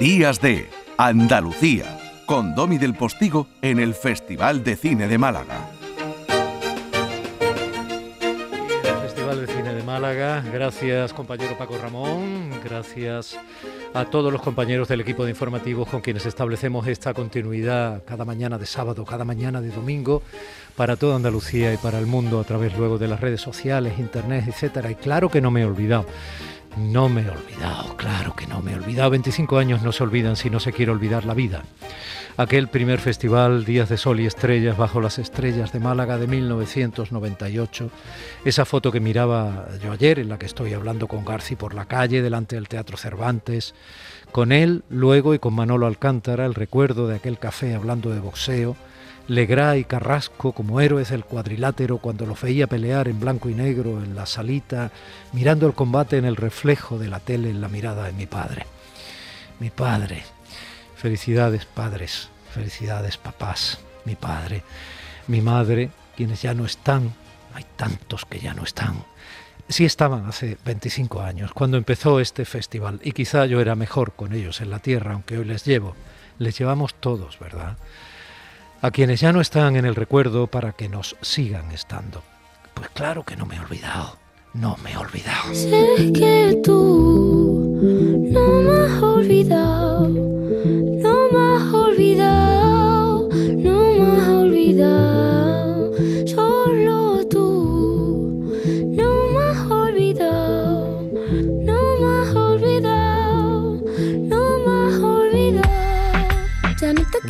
Días de Andalucía, con Domi del Postigo en el Festival de Cine de Málaga. Festival de Cine de Málaga, gracias compañero Paco Ramón, gracias a todos los compañeros del equipo de informativos con quienes establecemos esta continuidad cada mañana de sábado, cada mañana de domingo para toda Andalucía y para el mundo a través luego de las redes sociales, internet, etcétera. Y claro que no me he olvidado no me he olvidado, claro que no me he olvidado. 25 años no se olvidan si no se quiere olvidar la vida. Aquel primer festival, Días de Sol y Estrellas, bajo las estrellas de Málaga de 1998. Esa foto que miraba yo ayer, en la que estoy hablando con Garci por la calle, delante del Teatro Cervantes. Con él, luego, y con Manolo Alcántara, el recuerdo de aquel café hablando de boxeo Legrá y Carrasco como héroes del cuadrilátero cuando los veía pelear en blanco y negro en la salita, mirando el combate en el reflejo de la tele en la mirada de mi padre. Mi padre. Felicidades padres, felicidades papás, mi padre, mi madre, quienes ya no están, hay tantos que ya no están. Sí estaban hace 25 años, cuando empezó este festival, y quizá yo era mejor con ellos en la tierra, aunque hoy les llevo. Les llevamos todos, ¿verdad? A quienes ya no están en el recuerdo para que nos sigan estando. Pues claro que no me he olvidado, no me he olvidado. Sé que tú no me has olvidado, no me has olvidado,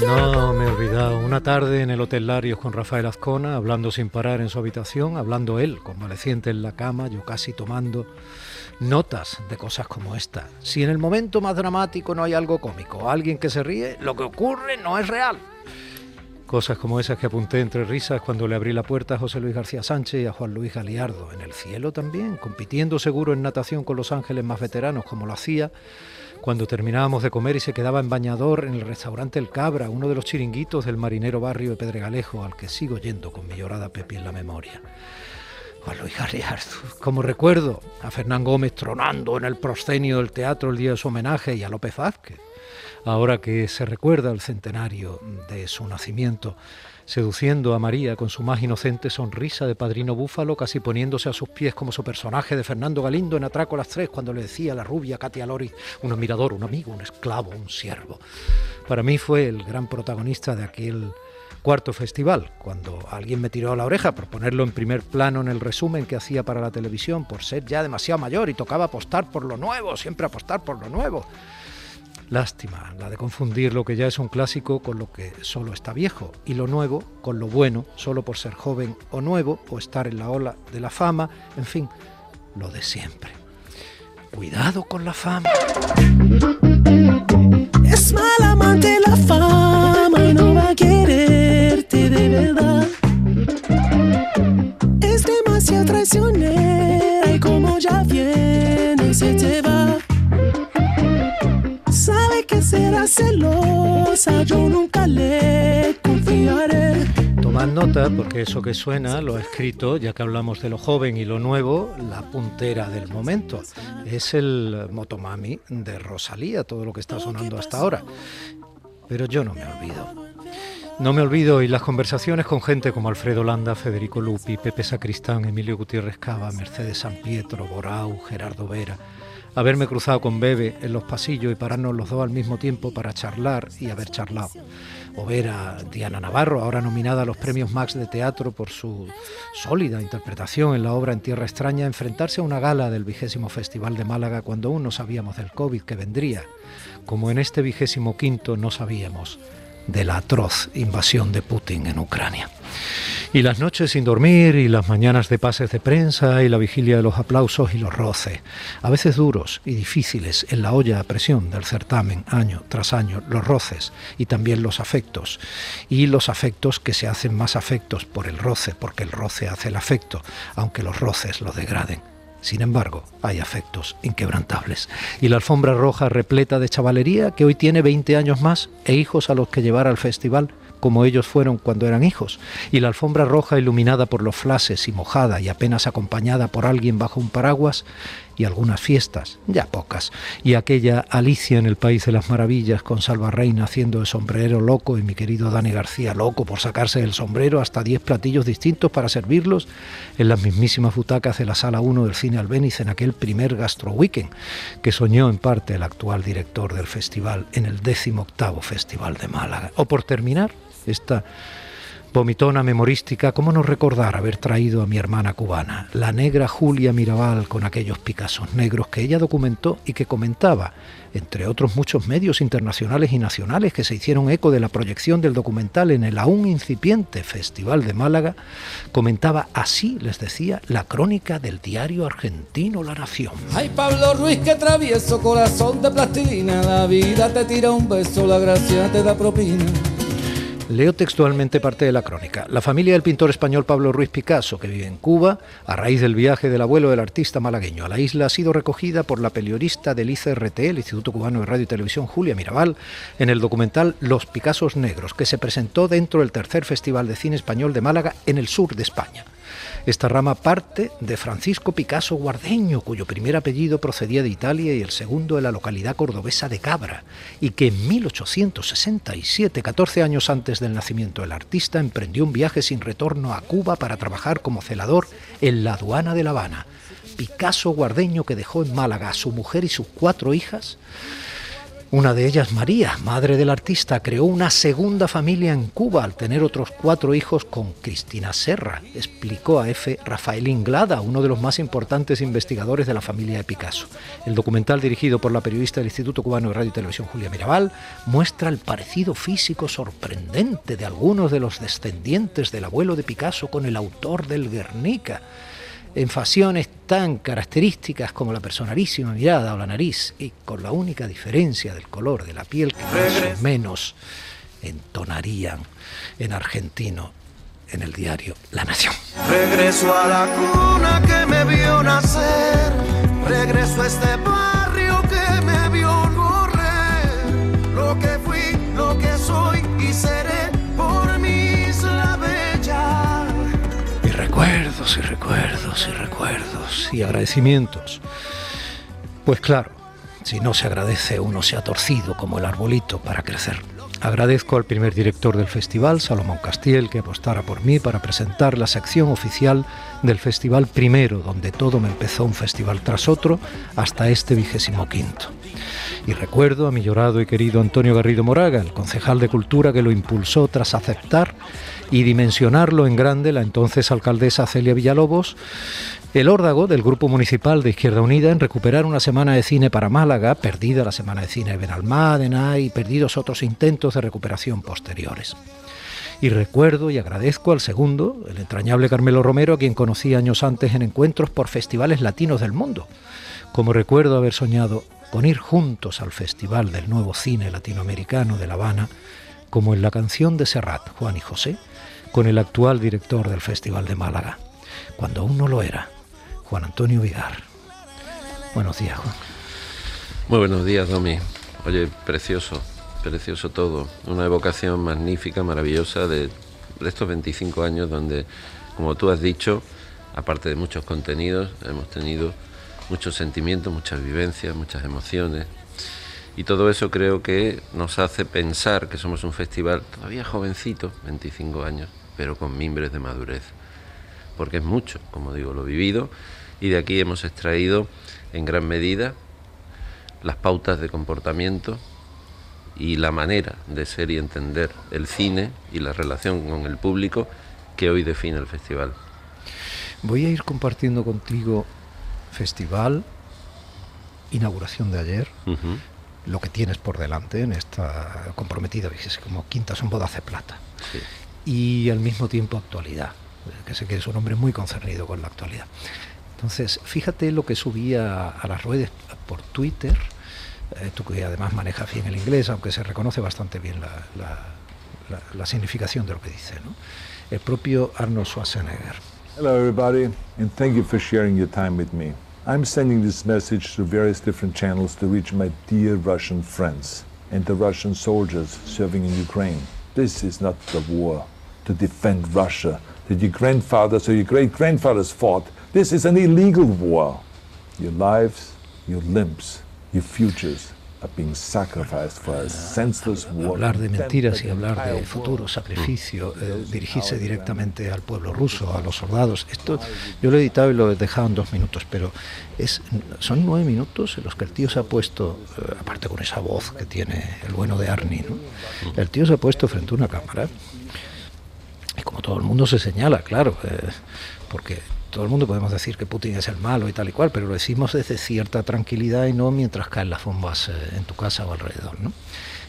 no me he olvidado. Una tarde en el Hotel Larios con Rafael Azcona, hablando sin parar en su habitación, hablando él, convaleciente en la cama, yo casi tomando notas de cosas como esta. Si en el momento más dramático no hay algo cómico, alguien que se ríe, lo que ocurre no es real. Cosas como esas que apunté entre risas cuando le abrí la puerta a José Luis García Sánchez y a Juan Luis Galiardo. En el cielo también, compitiendo seguro en natación con los ángeles más veteranos como lo hacía cuando terminábamos de comer y se quedaba en bañador en el restaurante El Cabra, uno de los chiringuitos del marinero barrio de Pedregalejo, al que sigo yendo con mi llorada Pepi en la memoria. Juan Luis Galiardo, como recuerdo a Fernán Gómez tronando en el proscenio del teatro el día de su homenaje y a López Vázquez, ahora que se recuerda el centenario de su nacimiento, seduciendo a María con su más inocente sonrisa de padrino búfalo, casi poniéndose a sus pies como su personaje de Fernando Galindo en Atraco a las Tres, cuando le decía a la rubia Katia Lori, un admirador, un amigo, un esclavo, un siervo. Para mí fue el gran protagonista de aquel cuarto festival, cuando alguien me tiró a la oreja por ponerlo en primer plano en el resumen que hacía para la televisión, por ser ya demasiado mayor y tocaba apostar por lo nuevo, siempre apostar por lo nuevo. Lástima, la de confundir lo que ya es un clásico con lo que solo está viejo y lo nuevo con lo bueno, solo por ser joven o nuevo o estar en la ola de la fama, en fin, lo de siempre. Cuidado con la fama. Es mala amante la fama y no va a quererte de verdad. Es demasiado traicionera y como ya viene se te va. Será celosa, yo nunca le confiaré. Tomad nota porque eso que suena lo ha escrito, ya que hablamos de lo joven y lo nuevo, la puntera del momento. Es el Motomami de Rosalía, todo lo que está sonando hasta ahora. Pero yo no me olvido. No me olvido y las conversaciones con gente como Alfredo Landa, Federico Lupi, Pepe Sacristán, Emilio Gutiérrez Cava, Mercedes San Pietro, Borau, Gerardo Vera, haberme cruzado con Bebe en los pasillos y pararnos los dos al mismo tiempo para charlar y haber charlado. O ver a Diana Navarro, ahora nominada a los premios Max de Teatro por su sólida interpretación en la obra En Tierra Extraña, enfrentarse a una gala del vigésimo Festival de Málaga cuando aún no sabíamos del COVID que vendría, como en este vigésimo quinto no sabíamos de la atroz invasión de Putin en Ucrania. Y las noches sin dormir, y las mañanas de pases de prensa, y la vigilia de los aplausos y los roces, a veces duros y difíciles en la olla a presión del certamen, año tras año, los roces y también los afectos, y los afectos que se hacen más afectos por el roce, porque el roce hace el afecto, aunque los roces lo degraden. Sin embargo, hay afectos inquebrantables. Y la alfombra roja repleta de chavalería que hoy tiene 20 años más e hijos a los que llevar al festival como ellos fueron cuando eran hijos. Y la alfombra roja iluminada por los flashes y mojada y apenas acompañada por alguien bajo un paraguas y algunas fiestas, ya pocas, y aquella Alicia en el País de las Maravillas con Salva Reina haciendo el sombrero loco y mi querido Dani García loco por sacarse el sombrero hasta 10 platillos distintos para servirlos en las mismísimas butacas de la Sala 1 del Cine Albéniz en aquel primer Gastro Weekend que soñó en parte el actual director del festival en el 18 Festival de Málaga. O por terminar, esta Vomitona memorística, ¿cómo no recordar haber traído a mi hermana cubana, la negra Julia Mirabal, con aquellos Picassos negros que ella documentó y que comentaba, entre otros muchos medios internacionales y nacionales que se hicieron eco de la proyección del documental en el aún incipiente Festival de Málaga, comentaba así, les decía, la crónica del diario argentino La Nación. Ay, Pablo Ruiz, que travieso, corazón de plastilina, la vida te tira un beso, la gracia te da propina. Leo textualmente parte de la crónica. La familia del pintor español Pablo Ruiz Picasso, que vive en Cuba, a raíz del viaje del abuelo del artista malagueño a la isla, ha sido recogida por la periodista del ICRT, el Instituto Cubano de Radio y Televisión, Julia Mirabal, en el documental Los Picassos Negros, que se presentó dentro del tercer Festival de Cine Español de Málaga en el sur de España. Esta rama parte de Francisco Picasso Guardeño, cuyo primer apellido procedía de Italia y el segundo de la localidad cordobesa de Cabra, y que en 1867, 14 años antes del nacimiento del artista, emprendió un viaje sin retorno a Cuba para trabajar como celador en la aduana de La Habana. Picasso Guardeño, que dejó en Málaga a su mujer y sus cuatro hijas, una de ellas, María, madre del artista, creó una segunda familia en Cuba al tener otros cuatro hijos con Cristina Serra, explicó a F. Rafael Inglada, uno de los más importantes investigadores de la familia de Picasso. El documental dirigido por la periodista del Instituto Cubano de Radio y Televisión Julia Mirabal muestra el parecido físico sorprendente de algunos de los descendientes del abuelo de Picasso con el autor del Guernica en facciones tan características como la personalísima mirada o la nariz, y con la única diferencia del color de la piel que más o menos entonarían en argentino en el diario La Nación. Regreso a la cuna que me vio nacer, regreso a este barrio que me vio correr, lo que fui, lo que soy y seré por. Y recuerdos y recuerdos y recuerdos y agradecimientos. Pues claro, si no se agradece uno se ha torcido como el arbolito para crecer. Agradezco al primer director del festival, Salomón Castiel, que apostara por mí para presentar la sección oficial del festival primero, donde todo me empezó un festival tras otro, hasta este vigésimo quinto. Y recuerdo a mi llorado y querido Antonio Garrido Moraga, el concejal de Cultura que lo impulsó tras aceptar y dimensionarlo en grande la entonces alcaldesa Celia Villalobos, el órdago del Grupo Municipal de Izquierda Unida en recuperar una semana de cine para Málaga, perdida la semana de cine de Benalmádena y perdidos otros intentos de recuperación posteriores. Y recuerdo y agradezco al segundo, el entrañable Carmelo Romero, a quien conocí años antes en encuentros por festivales latinos del mundo. Como recuerdo haber soñado con ir juntos al Festival del Nuevo Cine Latinoamericano de La Habana, como en la canción de Serrat, Juan y José, con el actual director del Festival de Málaga, cuando aún no lo era, Juan Antonio Vidar. Buenos días, Juan. Muy buenos días, Domi. Oye, precioso, precioso todo. Una evocación magnífica, maravillosa de, de estos 25 años donde, como tú has dicho, aparte de muchos contenidos, hemos tenido muchos sentimientos, muchas vivencias, muchas emociones. Y todo eso creo que nos hace pensar que somos un festival todavía jovencito, 25 años, pero con mimbres de madurez. Porque es mucho, como digo, lo vivido, y de aquí hemos extraído en gran medida las pautas de comportamiento y la manera de ser y entender el cine y la relación con el público que hoy define el festival. Voy a ir compartiendo contigo festival, inauguración de ayer, lo que tienes por delante en esta comprometida, como quintas son bodas de plata. Sí. Y al mismo tiempo actualidad, que sé que es un hombre muy concernido con la actualidad. Entonces, fíjate lo que subía a las redes por Twitter, eh, tú que además manejas bien el inglés, aunque se reconoce bastante bien la, la- la- la significación de lo que dice, ¿no? El propio Arnold Schwarzenegger. Hello, everybody, and thank you for sharing your time with me. I'm sending this message through various different channels to reach my dear Russian friends and the Russian soldiers serving in Ukraine. This is not the war to defend Russia that your grandfathers or your great grandfathers fought. This is an illegal war. Your lives, your limbs, your futures are being sacrificed for a senseless war. hablar de mentiras y hablar de futuro, sacrificio, eh, dirigirse directamente al pueblo ruso, a los soldados. Esto yo lo he editado y lo he dejado en dos minutos, pero es, son nueve minutos en los que el tío se ha puesto, eh, aparte con esa voz que tiene el bueno de Arnie, ¿no? el tío se ha puesto frente a una cámara como todo el mundo se señala, claro, eh, porque todo el mundo podemos decir que Putin es el malo y tal y cual, pero lo decimos desde cierta tranquilidad y no mientras caen las bombas eh, en tu casa o alrededor, ¿no?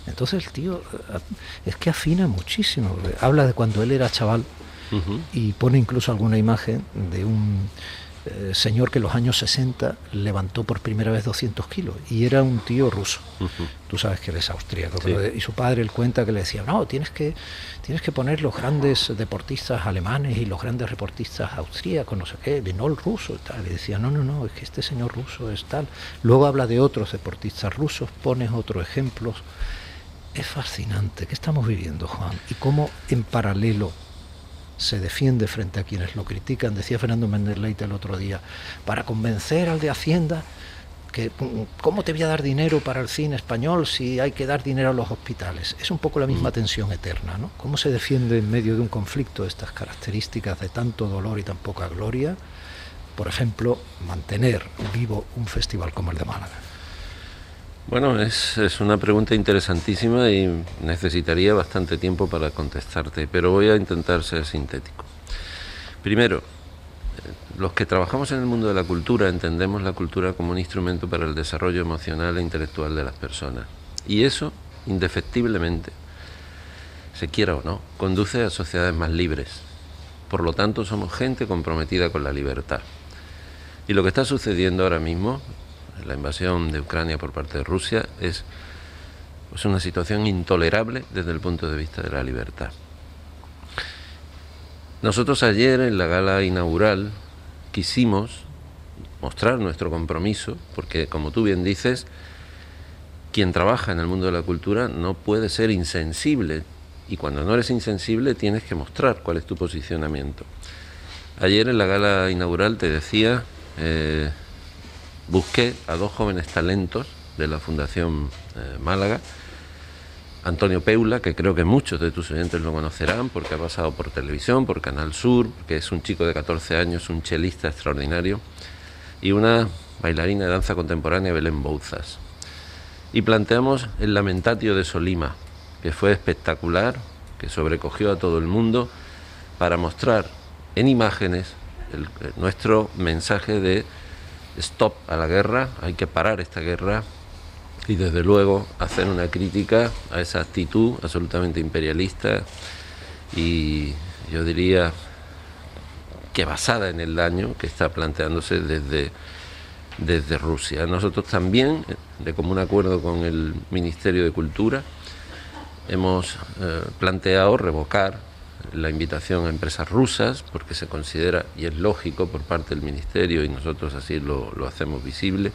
Entonces el tío eh, es que afina muchísimo. Habla de cuando él era chaval y pone incluso alguna imagen de un eh, señor que en los años 60 levantó por primera vez 200 kilos y era un tío ruso. Tú sabes que él es austríaco. Sí. pero de- y su padre, él cuenta que le decía, no, tienes que, tienes que poner los grandes deportistas alemanes y los grandes deportistas austríacos, no sé qué, y no el ruso y tal. Y decía, no, no, no, es que este señor ruso es tal. Luego habla de otros deportistas rusos, pones otros ejemplos. Es fascinante. ¿Qué estamos viviendo, Juan? Y cómo en paralelo se defiende frente a quienes lo critican. Decía Fernando Méndez Leite el otro día, para convencer al de Hacienda que mm, cómo te voy a dar dinero para el cine español si hay que dar dinero a los hospitales. Es un poco la misma tensión eterna, ¿no? ¿Cómo se defiende en medio de un conflicto estas características de tanto dolor y tan poca gloria? Por ejemplo, mantener vivo un festival como el de Málaga. Bueno, es, es una pregunta interesantísima y necesitaría bastante tiempo para contestarte, pero voy a intentar ser sintético. Primero, eh, los que trabajamos en el mundo de la cultura entendemos la cultura como un instrumento para el desarrollo emocional e intelectual de las personas. Y eso, indefectiblemente, se quiera o no, conduce a sociedades más libres. Por lo tanto, somos gente comprometida con la libertad. Y lo que está sucediendo ahora mismo, la invasión de Ucrania por parte de Rusia, es una situación intolerable desde el punto de vista de la libertad. Nosotros ayer en la gala inaugural quisimos mostrar nuestro compromiso, porque como tú bien dices, quien trabaja en el mundo de la cultura no puede ser insensible, y cuando no eres insensible tienes que mostrar cuál es tu posicionamiento. Ayer en la gala inaugural te decía, eh, busqué a dos jóvenes talentos de la Fundación eh, Málaga, Antonio Peula, que creo que muchos de tus oyentes lo conocerán porque ha pasado por televisión, por Canal Sur, que es un chico de 14 años, un chelista extraordinario, y una bailarina de danza contemporánea, Belén Bouzas. Y planteamos el Lamentatio de Solima, que fue espectacular, que sobrecogió a todo el mundo, para mostrar en imágenes el- nuestro mensaje de stop a la guerra, hay que parar esta guerra, y desde luego hacer una crítica a esa actitud absolutamente imperialista y yo diría que basada en el daño que está planteándose desde, desde Rusia. Nosotros también, de común acuerdo con el Ministerio de Cultura, hemos eh, planteado revocar la invitación a empresas rusas porque se considera, y es lógico por parte del Ministerio, y nosotros así lo, lo hacemos visible,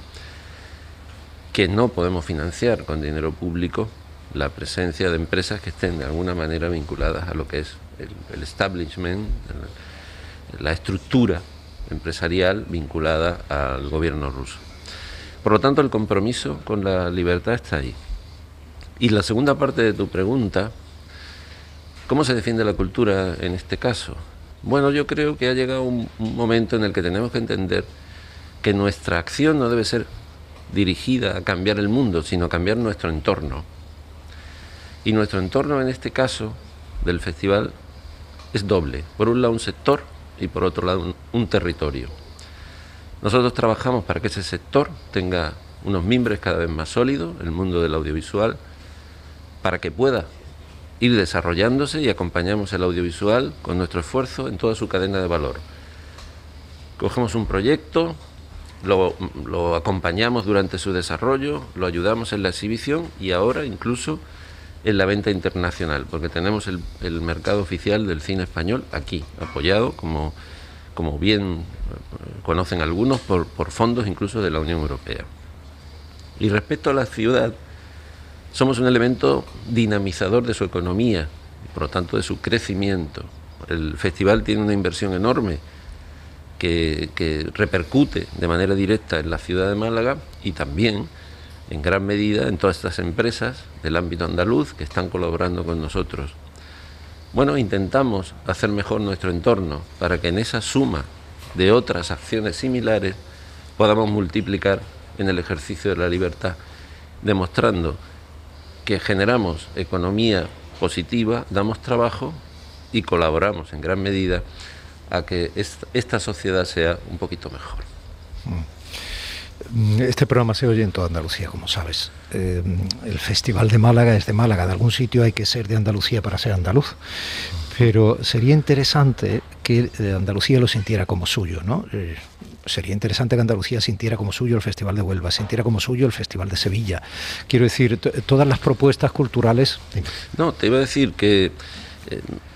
que no podemos financiar con dinero público la presencia de empresas que estén de alguna manera vinculadas a lo que es el, establishment, la estructura empresarial vinculada al gobierno ruso. Por lo tanto, el compromiso con la libertad está ahí. Y la segunda parte de tu pregunta, ¿cómo se defiende la cultura en este caso? Bueno, yo creo que ha llegado un, un momento en el que tenemos que entender que nuestra acción no debe ser dirigida a cambiar el mundo, sino a cambiar nuestro entorno. Y nuestro entorno en este caso del festival es doble. Por un lado un sector y por otro lado un, un territorio. Nosotros trabajamos para que ese sector tenga unos mimbres cada vez más sólidos, el mundo del audiovisual, para que pueda ir desarrollándose y acompañamos el audiovisual con nuestro esfuerzo en toda su cadena de valor. Cogemos un proyecto, lo, lo acompañamos durante su desarrollo, lo ayudamos en la exhibición y ahora incluso en la venta internacional, porque tenemos el, el mercado oficial del cine español aquí, apoyado, como, como bien eh, conocen algunos, por, por fondos incluso de la Unión Europea. Y respecto a la ciudad, somos un elemento dinamizador de su economía, por lo tanto de su crecimiento. El festival tiene una inversión enorme que, que repercute de manera directa en la ciudad de Málaga y también en gran medida en todas estas empresas del ámbito andaluz que están colaborando con nosotros. Bueno, intentamos hacer mejor nuestro entorno para que en esa suma de otras acciones similares podamos multiplicar en el ejercicio de la libertad, demostrando que generamos economía positiva, damos trabajo y colaboramos en gran medida a que esta sociedad sea un poquito mejor. Mm. Este programa se oye en toda Andalucía, como sabes. Eh, el Festival de Málaga es de Málaga. De algún sitio hay que ser de Andalucía para ser andaluz. Pero sería interesante que eh, Andalucía lo sintiera como suyo, ¿no? Eh, sería interesante que Andalucía sintiera como suyo el Festival de Huelva, sintiera como suyo el Festival de Sevilla. Quiero decir, todas las propuestas culturales. No, te iba a decir que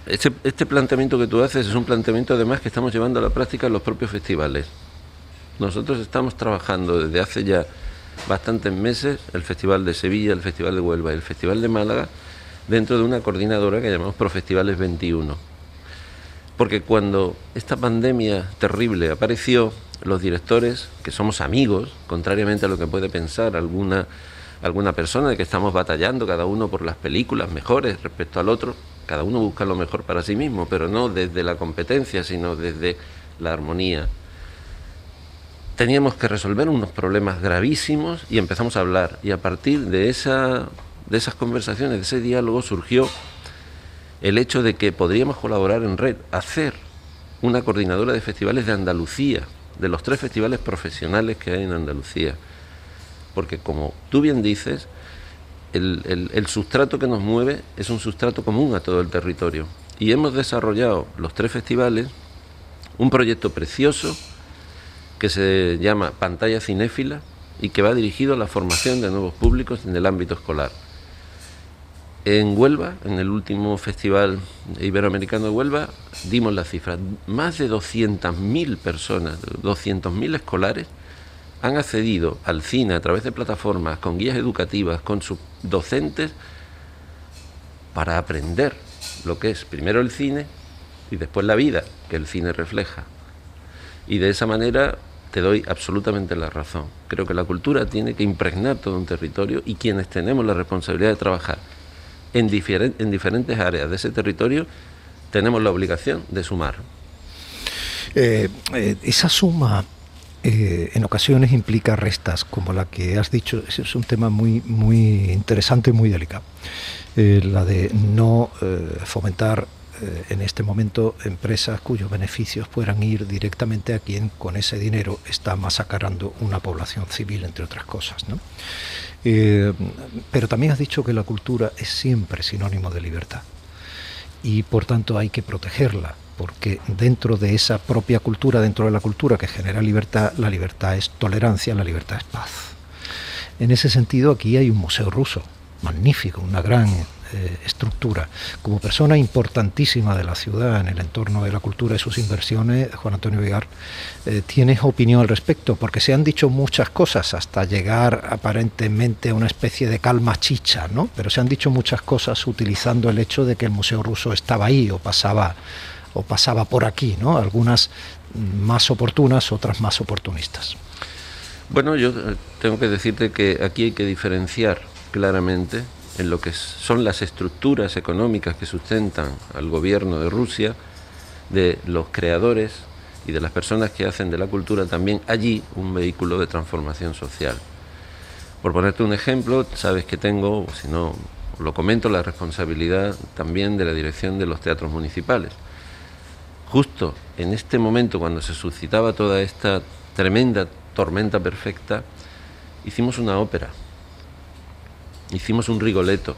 este, este, planteamiento que tú haces es un planteamiento además que estamos llevando a la práctica en los propios festivales. Nosotros estamos trabajando desde hace ya bastantes meses el Festival de Sevilla, el Festival de Huelva y el Festival de Málaga dentro de una coordinadora que llamamos Profestivales 21. Porque cuando esta pandemia terrible apareció, los directores, que somos amigos, contrariamente a lo que puede pensar alguna, alguna persona de que estamos batallando cada uno por las películas mejores respecto al otro, cada uno busca lo mejor para sí mismo, pero no desde la competencia, sino desde la armonía. Teníamos que resolver unos problemas gravísimos y empezamos a hablar. Y a partir de, esa, de esas conversaciones, de ese diálogo, surgió el hecho de que podríamos colaborar en red, hacer una coordinadora de festivales de Andalucía, de los tres festivales profesionales que hay en Andalucía. Porque como tú bien dices, el, sustrato que nos mueve es un sustrato común a todo el territorio. Y hemos desarrollado los tres festivales un proyecto precioso que se llama Pantalla Cinéfila y que va dirigido a la formación de nuevos públicos en el ámbito escolar. En Huelva, en el último Festival Iberoamericano de Huelva, dimos la cifra. Más de 200.000 personas, 200.000 escolares, han accedido al cine a través de plataformas, con guías educativas, con sus docentes, para aprender lo que es primero el cine y después la vida que el cine refleja. Y de esa manera te doy absolutamente la razón. Creo que la cultura tiene que impregnar todo un territorio y quienes tenemos la responsabilidad de trabajar en, en diferentes áreas de ese territorio, tenemos la obligación de sumar. Eh, eh, esa suma eh, en ocasiones implica restas, como la que has dicho, es un tema muy, muy interesante y muy delicado. La de no fomentar en este momento empresas cuyos beneficios puedan ir directamente a quien con ese dinero está masacrando una población civil, entre otras cosas. Pero también has dicho que la cultura es siempre sinónimo de libertad y por tanto hay que protegerla porque dentro de esa propia cultura, dentro de la cultura que genera libertad, la libertad es tolerancia, la libertad es paz. En ese sentido, aquí hay un museo ruso, magnífico, una gran eh, estructura. Como persona importantísima de la ciudad en el entorno de la cultura y sus inversiones, Juan Antonio Vigar, eh, ¿tienes opinión al respecto? Porque se han dicho muchas cosas hasta llegar aparentemente a una especie de calma chicha, ¿no? Pero se han dicho muchas cosas utilizando el hecho de que el museo ruso estaba ahí o pasaba o pasaba por aquí, ¿no? Algunas más oportunas, otras más oportunistas. Bueno, yo eh, tengo que decirte que aquí hay que diferenciar claramente en lo que son las estructuras económicas que sustentan al gobierno de Rusia, de los creadores y de las personas que hacen de la cultura también allí un vehículo de transformación social. Por ponerte un ejemplo, sabes que tengo, si no lo comento, la responsabilidad también de la dirección de los teatros municipales justo en este momento, cuando se suscitaba toda esta tremenda tormenta perfecta, hicimos una ópera, hicimos un rigoleto.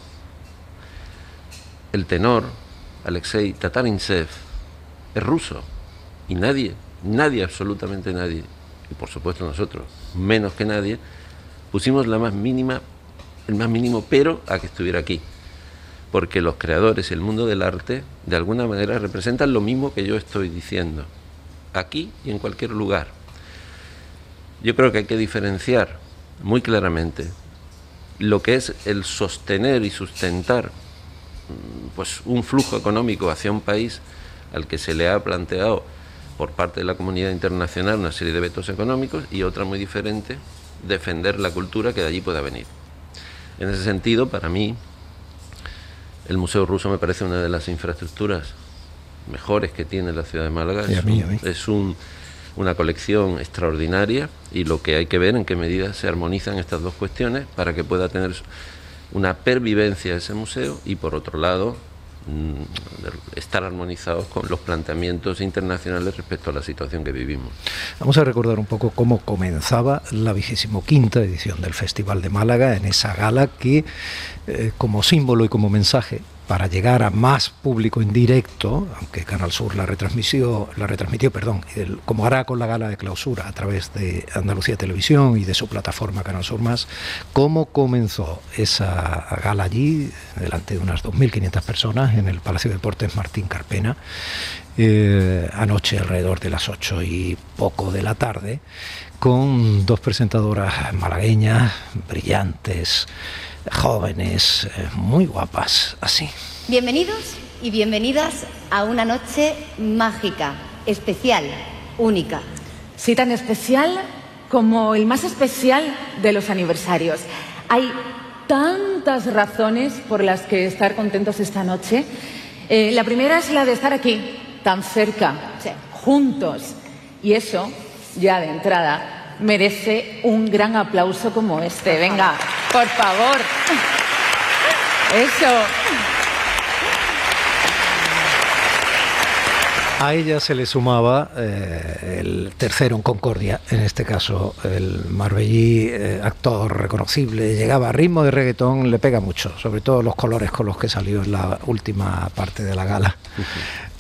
El tenor, Alexei Tatarintsev, es ruso y nadie, nadie, absolutamente nadie, y por supuesto nosotros, menos que nadie, pusimos la más mínima, el más mínimo pero a que estuviera aquí porque los creadores el mundo del arte de alguna manera representan lo mismo que yo estoy diciendo, aquí y en cualquier lugar. Yo creo que hay que diferenciar muy claramente lo que es el sostener y sustentar mm, pues un flujo económico hacia un país al que se le ha planteado por parte de la comunidad internacional una serie de vetos económicos y otra muy diferente, defender la cultura que de allí pueda venir. En ese sentido, para mí, el Museo Ruso me parece una de las infraestructuras mejores que tiene la ciudad de Málaga. Sí, a es mí, un- a mí. es un- una colección extraordinaria y lo que hay que ver en qué medida se armonizan estas dos cuestiones para que pueda tener una pervivencia ese museo y por otro lado mm, estar armonizados con los planteamientos internacionales respecto a la situación que vivimos. Vamos a recordar un poco cómo comenzaba la vigésimo quinta edición del Festival de Málaga en esa gala que, eh, como símbolo y como mensaje para llegar a más público en directo, aunque Canal Sur la retransmitió, la retransmitió, perdón, como hará con la gala de clausura a través de Andalucía Televisión y de su plataforma Canal Sur Más, cómo comenzó esa gala allí, delante de unas 2.500 personas en el Palacio de Deportes Martín Carpena, eh, anoche alrededor de las 8 y poco de la tarde, con dos presentadoras malagueñas, brillantes, jóvenes, eh, muy guapas, así. Bienvenidos y bienvenidas a una noche mágica, especial, única. Sí, tan especial como el más especial de los aniversarios. Hay tantas razones por las que estar contentos esta noche. Eh, la primera es la de estar aquí, tan cerca, juntos. Y eso, ya de entrada, merece un gran aplauso como este. Venga, por favor. Eso. A ella se le sumaba eh, el tercero en Concordia, en este caso el marbellí, eh, actor reconocible, llegaba a ritmo de reggaetón, le pega mucho, sobre todo los colores con los que salió en la última parte de la gala.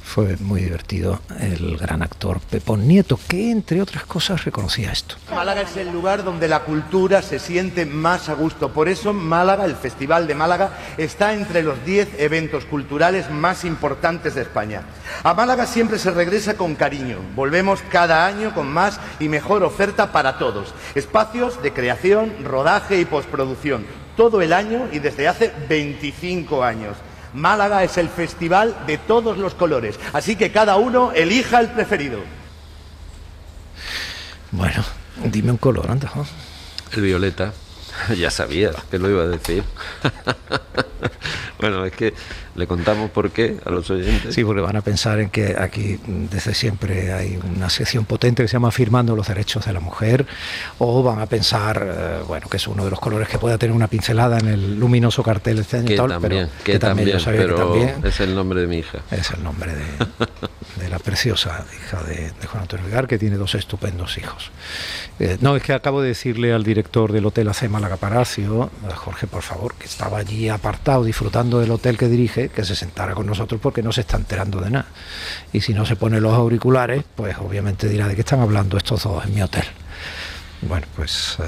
Fue muy divertido el gran actor Pepón Nieto, que entre otras cosas reconocía esto. Málaga es el lugar donde la cultura se siente más a gusto. Por eso Málaga, el Festival de Málaga, está entre los 10 eventos culturales más importantes de España. A Málaga siempre se regresa con cariño. Volvemos cada año con más y mejor oferta para todos. Espacios de creación, rodaje y postproducción. Todo el año y desde hace 25 años. Málaga es el festival de todos los colores, así que cada uno elija el preferido. Bueno, dime un color, anda. ¿no? El violeta, ya sabías que lo iba a decir. bueno, es que le contamos por qué a los oyentes. Sí, porque van a pensar en que aquí mm, desde siempre hay una sección potente que se llama Firmando los Derechos de la Mujer, o van a pensar, eh, bueno, que es uno de los colores que pueda tener una pincelada en el luminoso cartel de este año, Que tal, también, pero que también, yo sabía que pero también es el nombre de mi hija. es el nombre de, de la preciosa hija de, de Juan Antonio Vigar, que tiene dos estupendos hijos. Eh, no, es que acabo de decirle al director del Hotel AC Málaga Palacio, a Jorge, por favor, que estaba allí apartado disfrutando del hotel que dirige, que se sentara con nosotros porque no se está enterando de nada. Y si no se pone los auriculares, pues obviamente dirá de qué están hablando estos dos en mi hotel. Bueno, pues eh,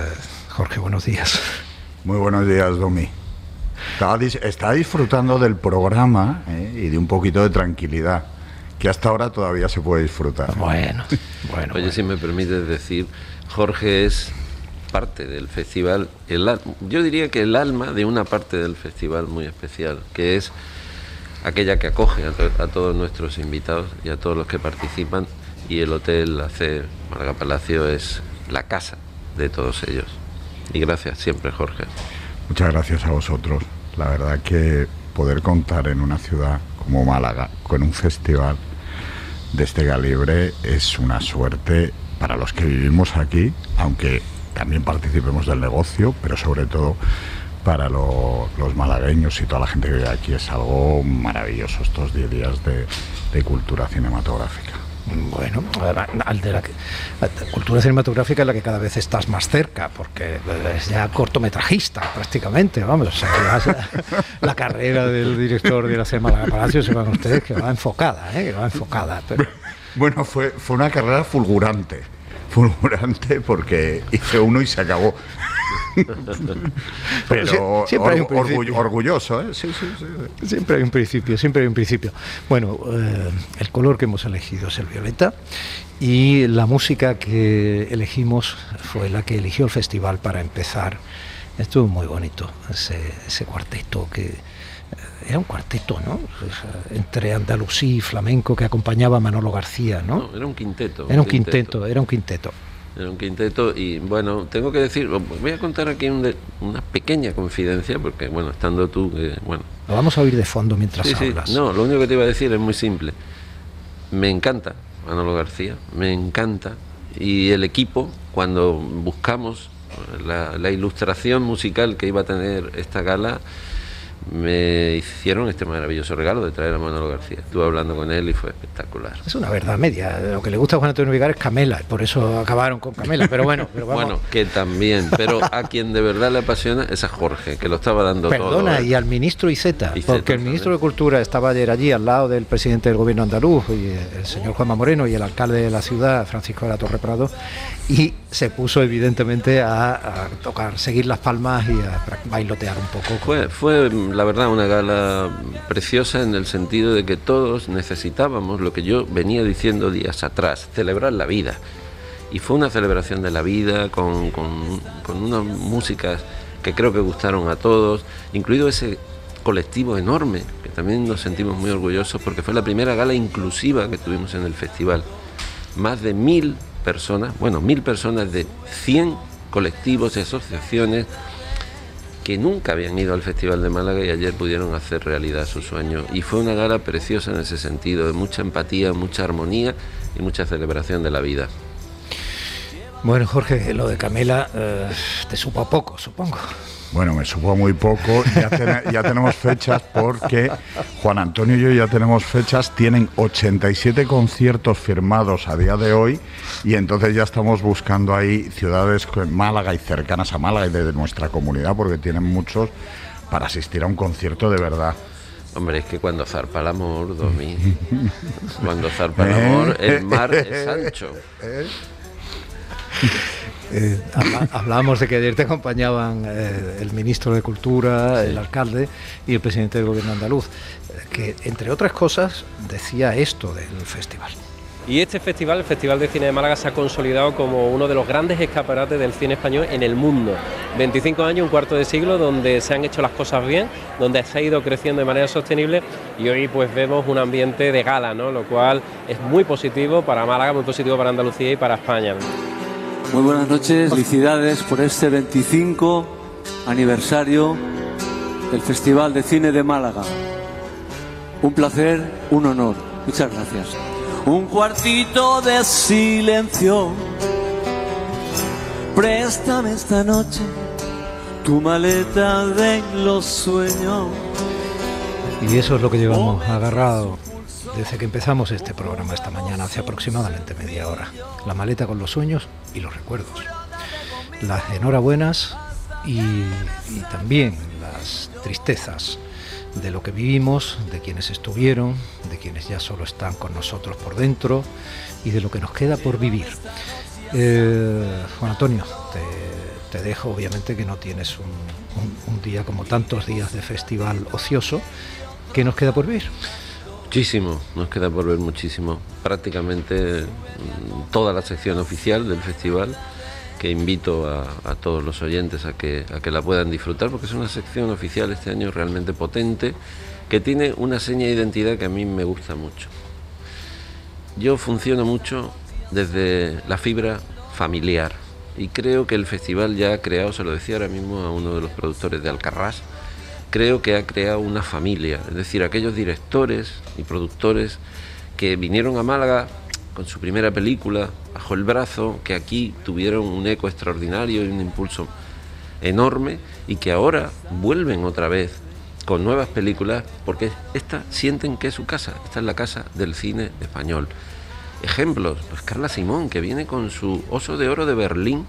Jorge, buenos días. Muy buenos días, Domi. Dis- Está disfrutando del programa ¿eh? y de un poquito de tranquilidad, que hasta ahora todavía se puede disfrutar. Bueno, bueno. Oye, si me permites decir, Jorge es parte del festival, el, yo diría que el alma de una parte del festival muy especial, que es aquella que acoge a, to- a todos nuestros invitados y a todos los que participan, y el Hotel AC Málaga Palacio es la casa de todos ellos. Y gracias siempre, Jorge. Muchas gracias a vosotros. La verdad que poder contar en una ciudad como Málaga con un festival de este calibre es una suerte para los que vivimos aquí, aunque también participemos del negocio, pero sobre todo para lo- los malagueños y toda la gente que vive aquí es algo maravilloso estos 10 días de, de cultura cinematográfica. Bueno, al de la la cultura cinematográfica es la que cada vez estás más cerca, porque es ya cortometrajista prácticamente, vamos, o sea, que vas a- la carrera del director de la Semana Palacio, sepan ustedes que va enfocada, ¿eh? que va enfocada. Pero, Bueno, fue, fue una carrera fulgurante. Fulgurante porque hice uno y se acabó. Pero Sie- siempre hay un orgulloso, ¿eh? Sí, sí, sí. Siempre hay un principio, siempre hay un principio. Bueno, eh, el color que hemos elegido es el violeta y la música que elegimos fue la que eligió el festival para empezar. Estuvo muy bonito ese, ese cuarteto que era un cuarteto, ¿no? Entre andalusí y flamenco que acompañaba a Manolo García, ¿no? no era un quinteto. Era un quinteto, era un quinteto. Era un quinteto y bueno, tengo que decir, voy a contar aquí un de- una pequeña confidencia porque bueno, estando tú, eh, bueno, Lo vamos a oír de fondo mientras Sí, sí. hablas. No, lo único que te iba a decir es muy simple. Me encanta Manolo García, me encanta. Y el equipo, cuando buscamos la, la ilustración musical que iba a tener esta gala, me hicieron este maravilloso regalo de traer a Manolo García. Estuve hablando con él y fue espectacular. Es una verdad media. Lo que le gusta a Juan Antonio Vigar es Camela, por eso acabaron con Camela. Pero bueno, pero vamos. Bueno, que también, pero a quien de verdad le apasiona es a Jorge, que lo estaba dando todo. Perdona, ¿eh? y al ministro Iceta, Iceta porque el ministro de Cultura estaba ayer allí al lado del presidente del gobierno andaluz, y el señor Juanma Moreno, y el alcalde de la ciudad, Francisco de la Torre Prado, y se puso evidentemente a, tocar, seguir las palmas y a bailotear un poco. Fue, fue la verdad una gala preciosa en el sentido de que todos necesitábamos lo que yo venía diciendo días atrás, celebrar la vida. Y fue una celebración de la vida con, con- con unas músicas que creo que gustaron a todos, incluido ese colectivo enorme, que también nos sentimos muy orgullosos porque fue la primera gala inclusiva que tuvimos en el festival. Más de mil personas, bueno, mil personas de 100 colectivos y asociaciones que nunca habían ido al Festival de Málaga y ayer pudieron hacer realidad su sueño. Y fue una gala preciosa en ese sentido, de mucha empatía, mucha armonía y mucha celebración de la vida. Bueno, Jorge, lo de Camela eh, te supo a poco, supongo. Bueno, me supo muy poco. Ya, tene- ya tenemos fechas porque Juan Antonio y yo ya tenemos fechas. Tienen 87 conciertos firmados a día de hoy y entonces ya estamos buscando ahí ciudades con Málaga y cercanas a Málaga y de nuestra comunidad porque tienen muchos para asistir a un concierto de verdad. Hombre, es que cuando zarpa el amor, Domi, cuando zarpa el amor, el mar es ancho. Eh, hablábamos de que ayer te acompañaban eh, el ministro de Cultura, el alcalde y el presidente del gobierno andaluz, que entre otras cosas decía esto del festival. Y este festival, el Festival de Cine de Málaga, se ha consolidado como uno de los grandes escaparates del cine español en el mundo. 25 años, un cuarto de siglo, donde se han hecho las cosas bien, donde se ha ido creciendo de manera sostenible y hoy pues vemos un ambiente de gala, ¿no? lo cual es muy positivo para Málaga, muy positivo para Andalucía y para España. Muy buenas noches, felicidades por este 25 aniversario del Festival de Cine de Málaga. Un placer, un honor. Muchas gracias. Un cuartito de silencio. Préstame esta noche tu maleta de los sueños. Y eso es lo que llevamos agarrado desde que empezamos este programa esta mañana, hace aproximadamente media hora. La maleta con los sueños y los recuerdos. Las enhorabuenas y, también las tristezas de lo que vivimos, de quienes estuvieron, de quienes ya solo están con nosotros por dentro y de lo que nos queda por vivir. Eh, Juan Antonio, te, dejo, obviamente que no tienes un- un día como tantos días de festival ocioso. ¿Qué nos queda por vivir? Muchísimo, nos queda por ver muchísimo. Prácticamente mm, toda la sección oficial del festival, que invito a, todos los oyentes a que, a que la puedan disfrutar, porque es una sección oficial este año realmente potente, que tiene una seña de identidad que a mí me gusta mucho. Yo funciono mucho desde la fibra familiar y creo que el festival ya ha creado, se lo decía ahora mismo a uno de los productores de Alcarrás, creo que ha creado una familia, es decir, aquellos directores y productores que vinieron a Málaga con su primera película bajo el brazo, que aquí tuvieron un eco extraordinario y un impulso enorme y que ahora vuelven otra vez con nuevas películas porque esta sienten que es su casa, esta es la casa del cine español. Ejemplos, pues Carla Simón, que viene con su Oso de Oro de Berlín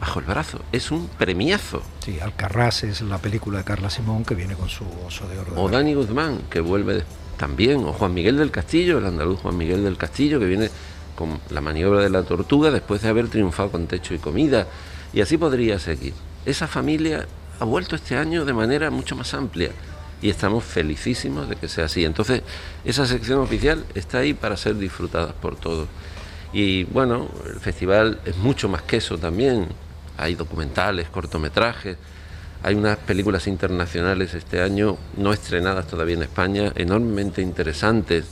bajo el brazo, es un premiazo. Sí, Alcarrás es la película de Carla Simón que viene con su oso de oro. de O Dani Guzmán, que vuelve también, o Juan Miguel del Castillo, el andaluz Juan Miguel del Castillo, que viene con la maniobra de la tortuga después de haber triunfado con techo y comida. Y así podría seguir. Esa familia ha vuelto este año de manera mucho más amplia y estamos felicísimos de que sea así. Entonces, esa sección oficial está ahí para ser disfrutada por todos. Y bueno, el festival es mucho más que eso también. Hay documentales, cortometrajes, Hay unas películas internacionales este año, no estrenadas todavía en España, enormemente interesantes.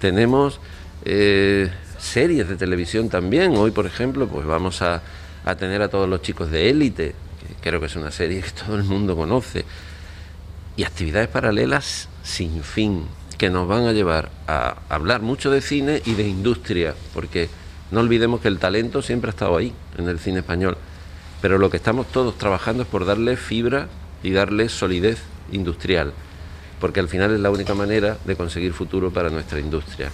Tenemos eh, series de televisión también. Hoy, por ejemplo, pues vamos a, a tener a todos los chicos de élite, que creo que es una serie que todo el mundo conoce. Y actividades paralelas sin fin, que nos van a llevar a hablar mucho de cine y de industria, porque no olvidemos que el talento siempre ha estado ahí, en el cine español pero lo que estamos todos trabajando es por darle fibra y darle solidez industrial, porque al final es la única manera de conseguir futuro para nuestra industria.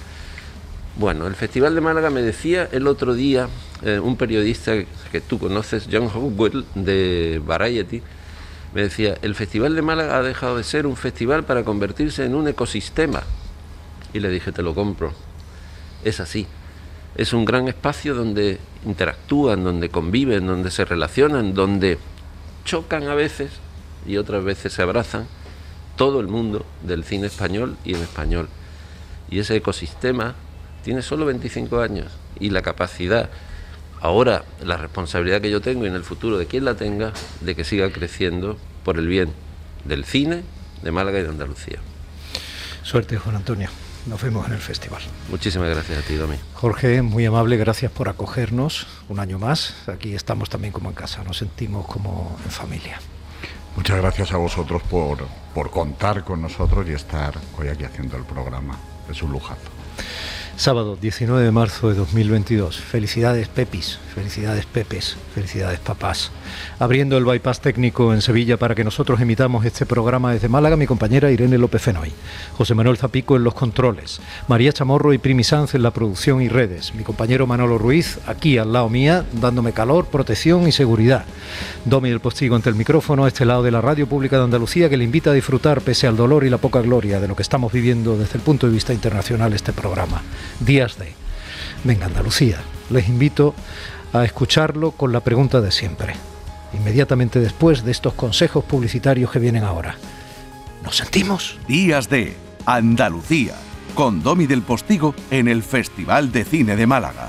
Bueno, el Festival de Málaga me decía el otro día eh, un periodista que tú conoces, John Howell, de Variety, me decía, el Festival de Málaga ha dejado de ser un festival para convertirse en un ecosistema. Y le dije, te lo compro. Es así es un gran espacio donde interactúan, donde conviven, donde se relacionan, donde chocan a veces y otras veces se abrazan todo el mundo del cine español y en español. Y ese ecosistema tiene solo 25 años y la capacidad, ahora la responsabilidad que yo tengo y en el futuro de quien la tenga, de que siga creciendo por el bien del cine de Málaga y de Andalucía. Suerte, Juan Antonio. Nos vemos en el festival. Muchísimas gracias a ti, Domi. Jorge, muy amable, gracias por acogernos un año más. Aquí estamos también como en casa, nos sentimos como en familia. Muchas gracias a vosotros por, por contar con nosotros y estar hoy aquí haciendo el programa. Es un lujazo. Sábado 19 de marzo de 2022. Felicidades Pepis, felicidades Pepes, felicidades papás. Abriendo el bypass técnico en Sevilla para que nosotros emitamos este programa desde Málaga, mi compañera Irene López Fenoy. José Manuel Zapico en los controles. María Chamorro y Primi Sanz en la producción y redes. Mi compañero Manolo Ruiz aquí al lado mía, dándome calor, protección y seguridad. Domi del Postigo ante el micrófono a este lado de la Radio Pública de Andalucía que le invita a disfrutar, pese al dolor y la poca gloria de lo que estamos viviendo desde el punto de vista internacional, este programa días de. Venga, Andalucía, les invito a escucharlo con la pregunta de siempre, inmediatamente después de estos consejos publicitarios que vienen ahora. ¿Nos sentimos? Días de Andalucía, con Domi del Postigo en el Festival de Cine de Málaga.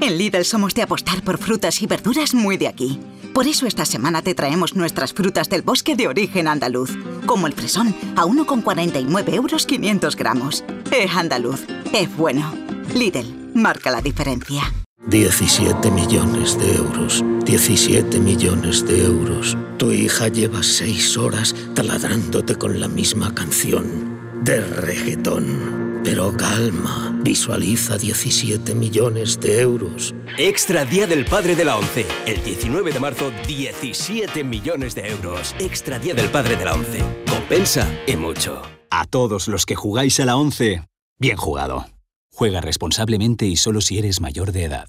En Lidl somos de apostar por frutas y verduras muy de aquí. Por eso esta semana te traemos nuestras frutas del bosque de origen andaluz, como el fresón, a 1,49 euros 500 gramos. Es andaluz, es bueno. Lidl, marca la diferencia. 17 millones de euros. 17 millones de euros. Tu hija lleva 6 horas taladrándote con la misma canción de reggaetón. Pero calma, visualiza 17 millones de euros. Extra Día del Padre de la ONCE. El 19 de marzo, 17 millones de euros. Extra Día del Padre de la ONCE. Compensa y mucho. A todos los que jugáis a la ONCE, bien jugado. Juega responsablemente y solo si eres mayor de edad.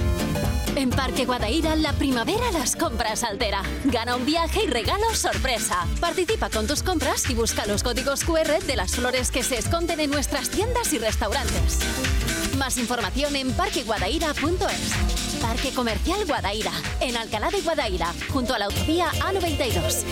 En Parque Guadaira, la primavera las compras altera. Gana un viaje y regalo sorpresa. Participa con tus compras y busca los códigos QR de las flores que se esconden en nuestras tiendas y restaurantes. Más información en parqueguadaira.es. Parque Comercial Guadaira, en Alcalá de Guadaira, junto a la autovía A92.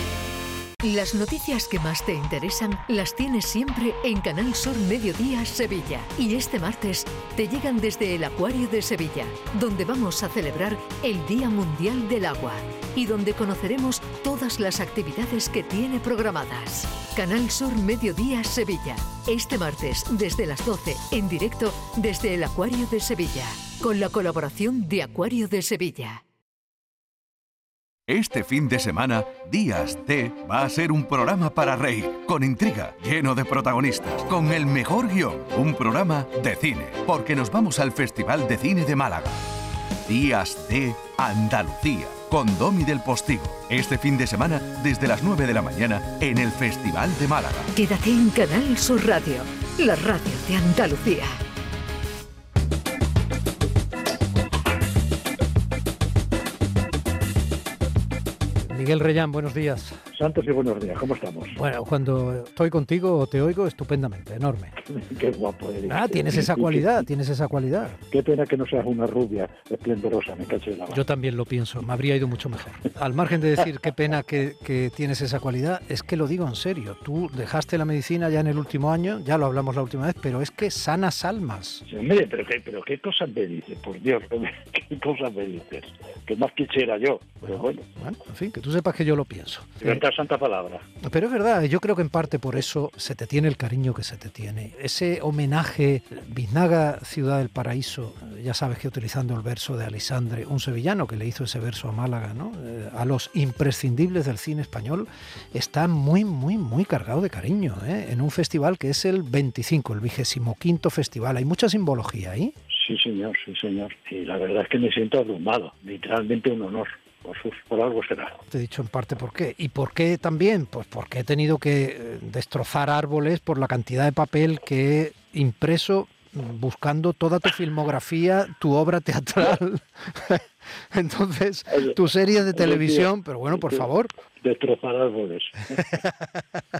Las noticias que más te interesan las tienes siempre en Canal Sur Mediodía Sevilla. Y este martes te llegan desde el Acuario de Sevilla, donde vamos a celebrar el Día Mundial del Agua y donde conoceremos todas las actividades que tiene programadas. Canal Sur Mediodía Sevilla. Este martes desde las 12 en directo desde el Acuario de Sevilla, con la colaboración de Acuario de Sevilla. Este fin de semana, Días de va a ser un programa para reír, con intriga, lleno de protagonistas, con el mejor guion, un programa de cine, porque nos vamos al Festival de Cine de Málaga. Días de Andalucía, con Domi del Postigo. Este fin de semana desde las 9 de la mañana en el Festival de Málaga. Quédate en Canal Sur Radio, la radio de Andalucía. Miguel Reyán, buenos días. Santos y buenos días, ¿cómo estamos? Bueno, cuando estoy contigo te oigo estupendamente, enorme. Qué guapo eres. Ah, tienes esa cualidad, tienes esa cualidad. Qué pena que no seas una rubia esplendorosa, me caché la Yo también lo pienso, me habría ido mucho mejor. Al margen de decir qué pena que, que, tienes esa cualidad, es que lo digo en serio. Tú dejaste la medicina ya en el último año, ya lo hablamos la última vez, pero es que sanas almas. Sí, mire, pero qué, pero qué cosas me dices, por Dios, qué cosas me dices. Que más quisiera yo, pero bueno. Bueno, en fin, que tú sepas que yo lo pienso. Santa palabra. Pero es verdad, yo creo que en parte por eso se te tiene el cariño que se te tiene. Ese homenaje, Biznaga, Ciudad del Paraíso, ya sabes que utilizando el verso de Alisandre, un sevillano que le hizo ese verso a Málaga, ¿no? Eh, a los imprescindibles del cine español, está muy, muy, muy cargado de cariño, ¿eh? en un festival que es el 25, el 25 festival. Hay mucha simbología ahí. Sí, señor, sí, señor. Y la verdad es que me siento abrumado, literalmente un honor por, sus, por algo será. Te he dicho en parte por qué. ¿Y por qué también? Pues porque he tenido que destrozar árboles por la cantidad de papel que he impreso buscando toda tu filmografía, tu obra teatral. Entonces, tu serie de televisión, pero bueno, por favor. Destrozar árboles.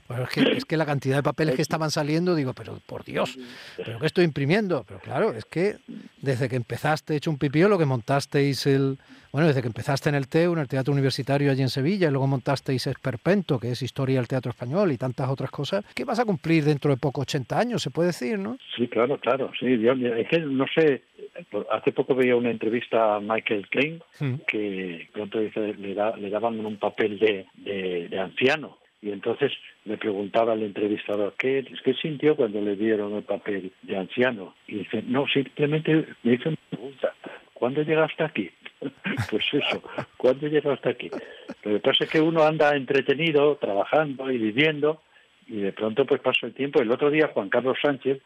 Bueno, es, que, es que la cantidad de papeles que estaban saliendo, digo, pero por Dios, ¿pero qué estoy imprimiendo? Pero claro, es que desde que empezaste hecho un pipío, lo que montasteis el... Bueno, desde que empezaste en el TEU, en el Teatro Universitario allí en Sevilla, y luego montasteis Esperpento, que es Historia del Teatro Español, y tantas otras cosas, ¿qué vas a cumplir dentro de poco 80 años, se puede decir, no? Sí, claro, claro, sí. Yo, es que no sé, hace poco veía una entrevista a Michael Klein, que pronto dice, le, da, le daban un papel de, de, de anciano. Y entonces me preguntaba el entrevistador, ¿qué, ¿qué sintió cuando le dieron el papel de anciano? Y dice, no, simplemente me hizo una pregunta, ¿cuándo llegaste aquí? pues eso, ¿cuándo llegaste aquí? Lo que pasa es que uno anda entretenido, trabajando y viviendo, y de pronto pues pasa el tiempo. El otro día Juan Carlos Sánchez,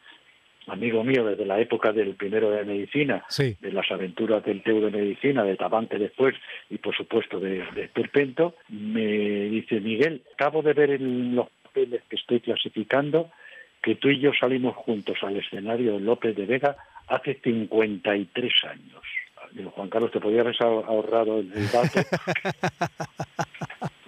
amigo mío desde la época del primero de medicina, sí. de las aventuras del TEU de medicina, de Tabante después y por supuesto de, de Perpento, me dice, Miguel, acabo de ver en los papeles que estoy clasificando que tú y yo salimos juntos al escenario de López de Vega hace 53 años. Digo, Juan Carlos, te podía haber ahorrado el dato.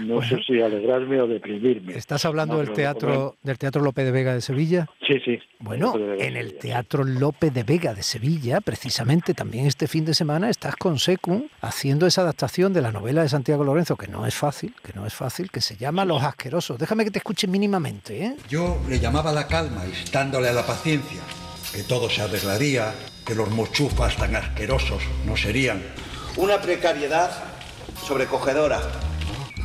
No bueno. sé si alegrarme o deprimirme. ¿Estás hablando no, del teatro del Teatro Lope de Vega de Sevilla? Sí, sí. Bueno, en el Teatro Lope de Vega de Sevilla, precisamente también este fin de semana estás con Secum haciendo esa adaptación de la novela de Santiago Lorenzo, que no es fácil, que no es fácil, que se llama Los Asquerosos. Déjame que te escuche mínimamente, ¿eh? Yo le llamaba la calma, instándole a la paciencia, que todo se arreglaría, que los mochufas tan asquerosos no serían. Una precariedad sobrecogedora.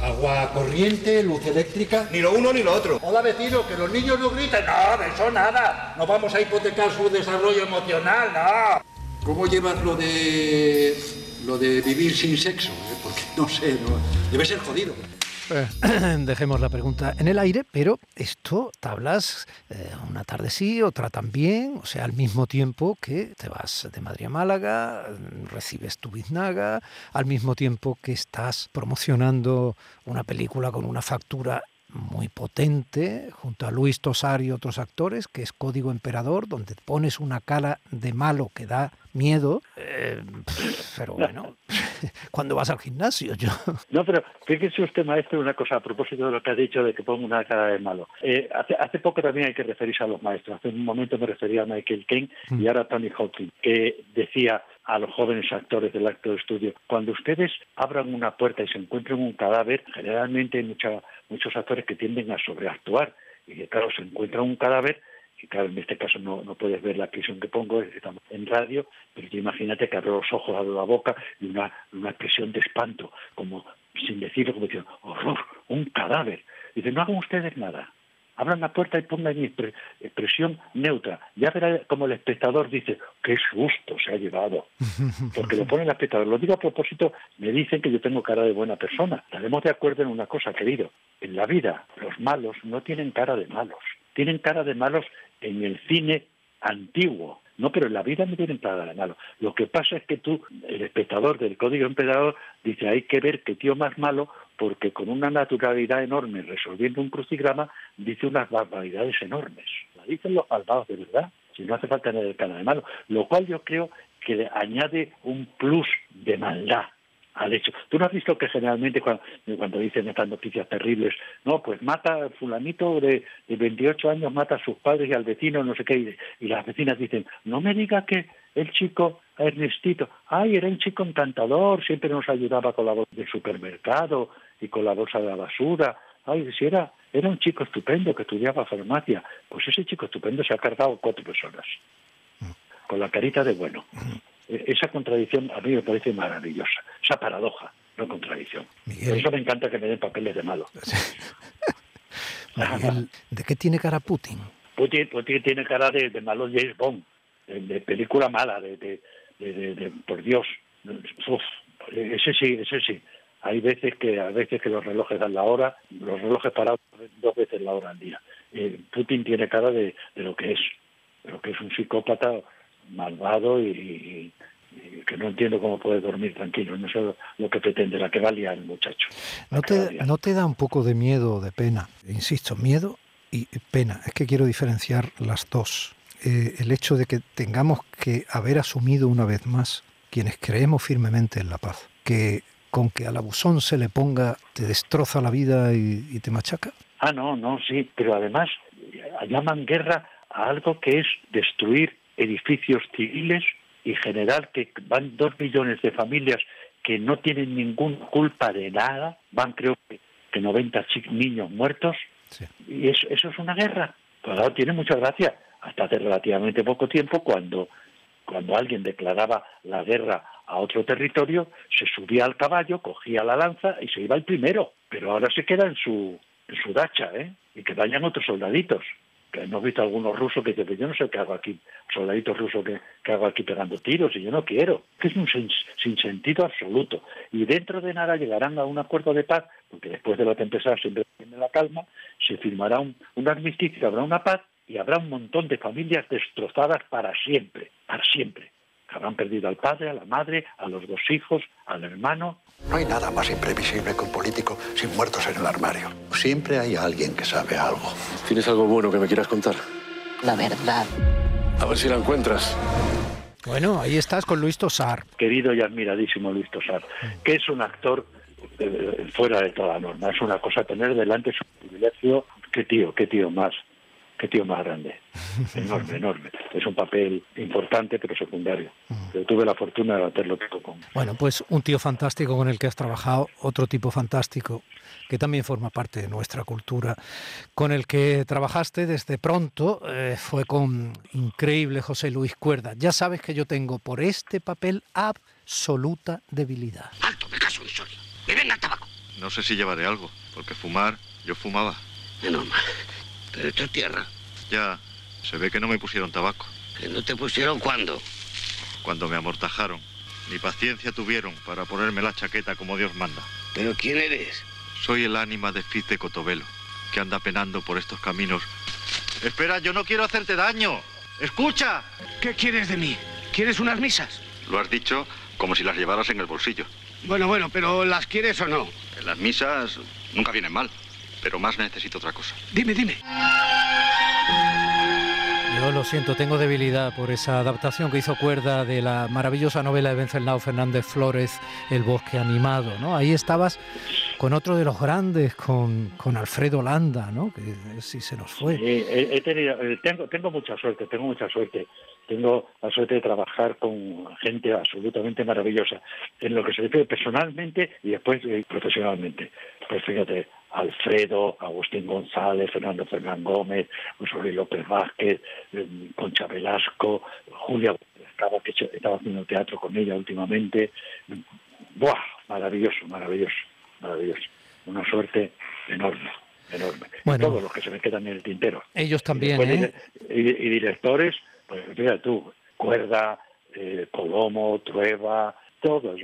Agua corriente, luz eléctrica. Ni lo uno ni lo otro. Hola vecino, que los niños no griten. No, de eso nada. No vamos a hipotecar su desarrollo emocional, no. ¿Cómo llevas lo de lo de vivir sin sexo? eh? Porque no sé, no, debe ser jodido. Eh, dejemos la pregunta en el aire, pero esto, tablas eh, una tarde sí, otra también, o sea, al mismo tiempo que te vas de Madrid a Málaga, recibes tu biznaga, al mismo tiempo que estás promocionando una película con una factura muy potente, junto a Luis Tosar y otros actores, que es Código Emperador, donde pones una cara de malo que da miedo, eh, pero bueno, cuando vas al gimnasio, yo... No, pero fíjese usted, maestro, una cosa a propósito de lo que ha dicho de que pongo una cara de malo. Eh, hace, hace poco también hay que referirse a los maestros. Hace un momento me refería a Michael Caine y ahora a Tony Hawking, que decía a los jóvenes actores del acto de estudio, cuando ustedes abran una puerta y se encuentren un cadáver, generalmente hay mucha, muchos actores que tienden a sobreactuar y claro, se encuentra un cadáver y claro, en este caso no, no puedes ver la expresión que pongo, estamos en radio, pero imagínate que abro los ojos, abro la boca y una, una expresión de espanto, como sin decirlo, como diciendo, horror, un cadáver. Dice, no hagan ustedes nada, abran la puerta y pongan expresión neutra. Ya verá como el espectador dice, qué susto se ha llevado. Porque lo pone el espectador. Lo digo a propósito, me dicen que yo tengo cara de buena persona. Estaremos de acuerdo en una cosa, querido. En la vida, los malos no tienen cara de malos. Tienen cara de malos en el cine antiguo. No, pero en la vida no tienen para malo. Lo que pasa es que tú, el espectador del Código Emperador, dice, hay que ver qué tío más malo, porque con una naturalidad enorme, resolviendo un crucigrama, dice unas barbaridades enormes. La dicen los malvados de verdad, si no hace falta tener el cara de malo. Lo cual yo creo que le añade un plus de maldad al hecho. Tú no has visto que generalmente cuando, dicen estas noticias terribles, no, pues mata fulanito de, de 28 años, mata a sus padres y al vecino, no sé qué, y, las vecinas dicen, no me diga que el chico Ernestito, ay, era un chico encantador, siempre nos ayudaba con la bolsa del supermercado y con la bolsa de la basura, ay, si era, era un chico estupendo que estudiaba farmacia, pues ese chico estupendo se ha cargado cuatro personas, con la carita de bueno. E-, esa contradicción a mí me parece maravillosa, esa paradoja, no contradicción. Por eso me encanta que me den papeles de malo. ¿de qué tiene cara Putin? Putin, tiene cara de, malo James Bond, de, película mala, de, por Dios. ese sí, ese sí. Hay veces que a veces que los relojes dan la hora, los relojes parados dos veces la hora al día. Eh, Putin tiene cara de, lo que es, de lo que es un psicópata malvado y, que no entiendo cómo puede dormir tranquilo. No sé lo que pretende, la que va a liar el muchacho. ¿No te, ¿No te da un poco de miedo o de pena? Insisto, miedo y pena. Es que quiero diferenciar las dos. Eh, el hecho de que tengamos que haber asumido una vez más, quienes creemos firmemente en la paz, que con que al abusón se le ponga, te destroza la vida y, y te machaca. Ah, no, no, sí, pero además llaman guerra a algo que es destruir edificios civiles y general que van dos millones de familias que no tienen ninguna culpa de nada, van creo que, que 90 niños muertos, y eso, eso es una guerra. Pues tiene mucha gracia. Hasta hace relativamente poco tiempo, cuando, cuando alguien declaraba la guerra a otro territorio, se subía al caballo, cogía la lanza y se iba el primero. Pero ahora se queda en su, en su dacha, ¿eh? Y que vayan otros soldaditos hemos visto algunos rusos que dicen, yo no sé qué hago aquí, soldaditos rusos que, hago aquí pegando tiros y yo no quiero, que es un sin, sentido absoluto. Y dentro de nada llegarán a un acuerdo de paz, porque después de la tempestad siempre viene la calma, se firmará un armisticio, habrá una paz y habrá un montón de familias destrozadas para siempre, para siempre. Habrán perdido al padre, a la madre, a los dos hijos, al hermano. No hay nada más imprevisible que un político sin muertos en el armario. Siempre hay alguien que sabe algo. ¿Tienes algo bueno que me quieras contar? La verdad. A ver si la encuentras. Bueno, ahí estás con Luis Tosar. Querido y admiradísimo Luis Tosar, que es un actor eh, fuera de toda norma. Es una cosa tener delante su privilegio. Qué tío, qué tío más qué tío más grande. Enorme, enorme. Es un papel importante, pero secundario. Yo tuve la fortuna de hacerlo todo con. Bueno, pues un tío fantástico con el que has trabajado, otro tipo fantástico que también forma parte de nuestra cultura, con el que trabajaste desde pronto, eh, fue con increíble José Luis Cuerda. Ya sabes que yo tengo por este papel absoluta debilidad. ¡Alto, me caso, ¡Me venga el tabaco! No sé si llevaré algo, porque fumar, yo fumaba. Menos mal. Pero esto es tierra. Ya, se ve que no me pusieron tabaco. ¿Que no te pusieron cuándo? Cuando me amortajaron. Ni paciencia tuvieron para ponerme la chaqueta como Dios manda. ¿Pero quién eres? Soy el ánima de Fiz de Cotobelo, que anda penando por estos caminos. Espera, yo no quiero hacerte daño. ¡Escucha! ¿Qué quieres de mí? ¿Quieres unas misas? Lo has dicho como si las llevaras en el bolsillo. Bueno, bueno, pero ¿las quieres o no? Las misas nunca vienen mal pero más necesito otra cosa. Dime, dime. Yo lo siento, tengo debilidad por esa adaptación que hizo Cuerda de la maravillosa novela de Venceslao Fernández Flores, El bosque animado, ¿no? Ahí estabas con otro de los grandes, con, con Alfredo Landa, ¿no? Que sí se nos fue. he, tenido, eh, tengo, tengo mucha suerte, tengo mucha suerte. Tengo la suerte de trabajar con gente absolutamente maravillosa, en lo que se refiere personalmente y después eh, profesionalmente. Pues fíjate, Alfredo, Agustín González, Fernando Fernán Gómez, José López Vázquez, eh, Concha Velasco, Julia estaba, que estaba haciendo teatro con ella últimamente. ¡Buah! Maravilloso, maravilloso, maravilloso. Una suerte enorme, enorme. Todos los que se me quedan en el tintero. Ellos también, y ¿eh? Y, directores, pues fíjate tú, Cuerda, eh, Colomo, Trueba, todos.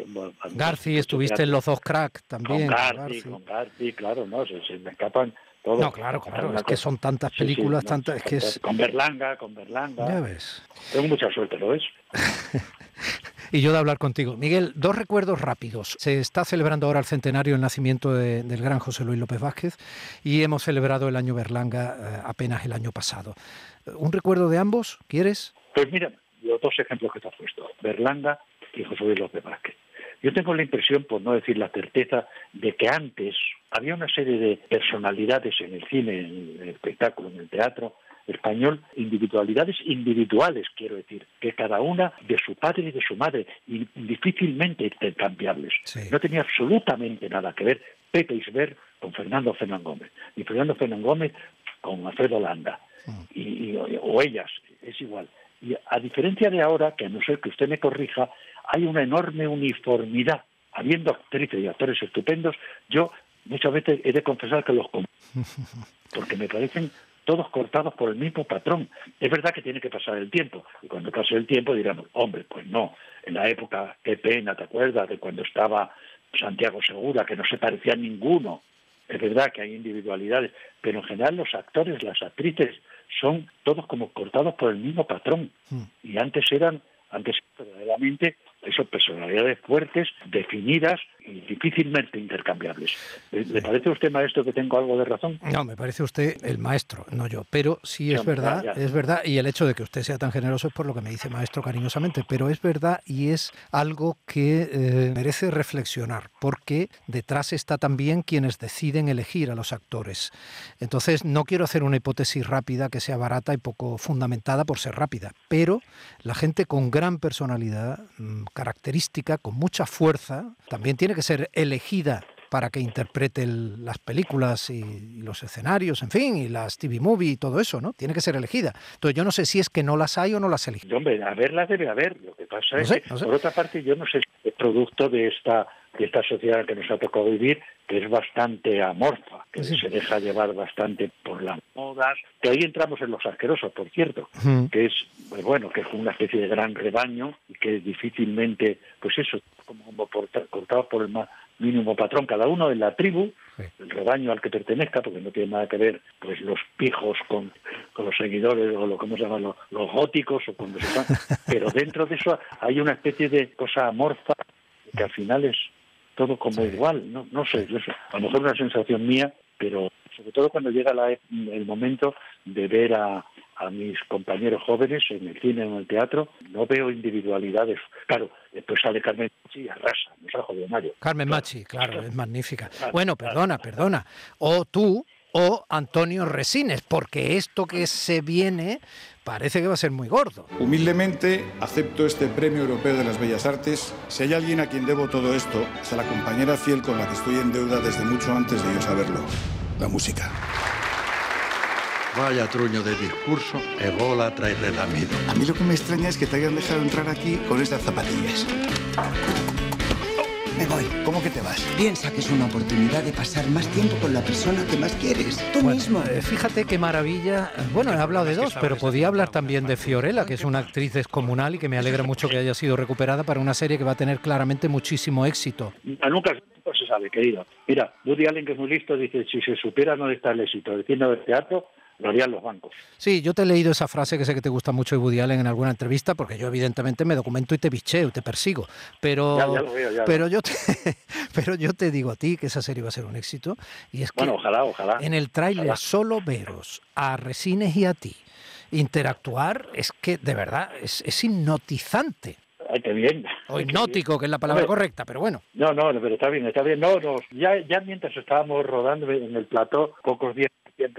Garci, estuviste en los dos crack también. Con Garci, con Garci, claro, no, se, me escapan todo. No, claro, claro, es que son tantas películas, tantas, es que es... Con Berlanga, con Berlanga. Ya ves. Tengo mucha suerte, ¿lo ves? y yo de hablar contigo. Miguel, dos recuerdos rápidos. Se está celebrando ahora el centenario del nacimiento del gran José Luis López Vázquez y hemos celebrado el año Berlanga eh, apenas el año pasado. ¿Un recuerdo de ambos? ¿Quieres? Pues mira, los dos ejemplos que te has puesto, Berlanga y José Luis López Vázquez. Yo tengo la impresión, por no decir la certeza, de que antes había una serie de personalidades en el cine, en el espectáculo, en el teatro, español individualidades individuales, quiero decir, que cada una de su padre y de su madre, y difícilmente intercambiables. No tenía absolutamente nada que ver Pepe Isber con Fernando Fernán Gómez, ni Fernando Fernán Gómez con Alfredo Landa, mm. y, o ellas, es igual. Y a diferencia de ahora, que a no ser que usted me corrija, hay una enorme uniformidad. Habiendo actrices y actores estupendos, yo muchas veces he de confesar que los porque me parecen todos cortados por el mismo patrón. Es verdad que tiene que pasar el tiempo, y cuando pase el tiempo dirán, hombre, pues no, en la época, qué pena, ¿te acuerdas? De cuando estaba Santiago Segura, que no se parecía a ninguno. Es verdad que hay individualidades, pero en general los actores, las actrices, son todos como cortados por el mismo patrón. Hmm. Y antes eran, antes verdaderamente son personalidades fuertes, definidas y difícilmente intercambiables. ¿Le parece a usted, maestro, que tengo algo de razón? No, me parece usted el maestro, no yo. Pero sí es verdad, es verdad, y el hecho de que usted sea tan generoso es por lo que me dice maestro cariñosamente, pero es verdad y es algo que eh, merece reflexionar, porque detrás está también quienes deciden elegir a los actores. Entonces, no quiero hacer una hipótesis rápida que sea barata y poco fundamentada por ser rápida, pero la gente con gran personalidad mm, característica, con mucha fuerza, también tiene que ser elegida para que interprete las películas y, los escenarios, en fin, y las TV movie y todo eso, ¿no? Tiene que ser elegida. Entonces yo no sé si es que no las hay o no las eligen. Hombre, a verlas debe haber. Lo que pasa es que, por otra parte, yo no sé si es producto de esta de esta sociedad que nos ha tocado vivir, que es bastante amorfa, que se deja llevar bastante por las modas, que ahí entramos en los asquerosos, por cierto, que es, pues bueno, que es una especie de gran rebaño y que difícilmente, pues eso, como, como cortados por el más mínimo patrón, cada uno en la tribu, el rebaño al que pertenezca, porque no tiene nada que ver pues los pijos con, con los seguidores o lo que se llaman los, góticos o cuando se pero dentro de eso hay una especie de cosa amorfa que al final es todo como igual, no, no sé, a lo mejor una sensación mía, pero sobre todo cuando llega el momento de ver a, mis compañeros jóvenes en el cine, en el teatro, no veo individualidades. Claro, después sale Carmen Machi y arrasa, nos ha jodido Mario. Carmen Machi, claro, es magnífica. bueno, perdona, perdona. O tú, o Antonio Resines, porque esto que se viene parece que va a ser muy gordo. Humildemente acepto este Premio Europeo de las Bellas Artes. Si hay alguien a quien debo todo esto, es a la compañera fiel con la que estoy en deuda desde mucho antes de yo saberlo, la música. Vaya truño de discurso, ególatra y relamido. A mí lo que me extraña es que te hayan dejado entrar aquí con estas zapatillas. Me voy. ¿Cómo que te vas? Piensa que es una oportunidad de pasar más tiempo con la persona que más quieres. Tú mismo. Eh, fíjate qué maravilla. Bueno, he hablado de dos, pero podía hablar también de Fiorella, que es una actriz descomunal y que me alegra mucho que haya sido recuperada para una serie que va a tener claramente muchísimo éxito. Nunca se sabe, querido. Mira, Woody Allen, que es muy listo, dice, si se supiera dónde está el éxito cine del teatro, lo harían los bancos. Sí, yo te he leído esa frase que sé que te gusta mucho de Woody Allen en alguna entrevista, porque yo evidentemente me documento y te bicheo, te persigo. Pero, pero, yo te, pero yo te digo a ti que esa serie va a ser un éxito. Y es que bueno, ojalá, ojalá. En el tráiler solo veros a Resines y a ti interactuar es que de verdad es, es hipnotizante. Ay, qué bien. O hipnótico, que es la palabra correcta, pero bueno. No, no, pero está bien, está bien. No, no, ya, ya mientras estábamos rodando en el plató, pocos días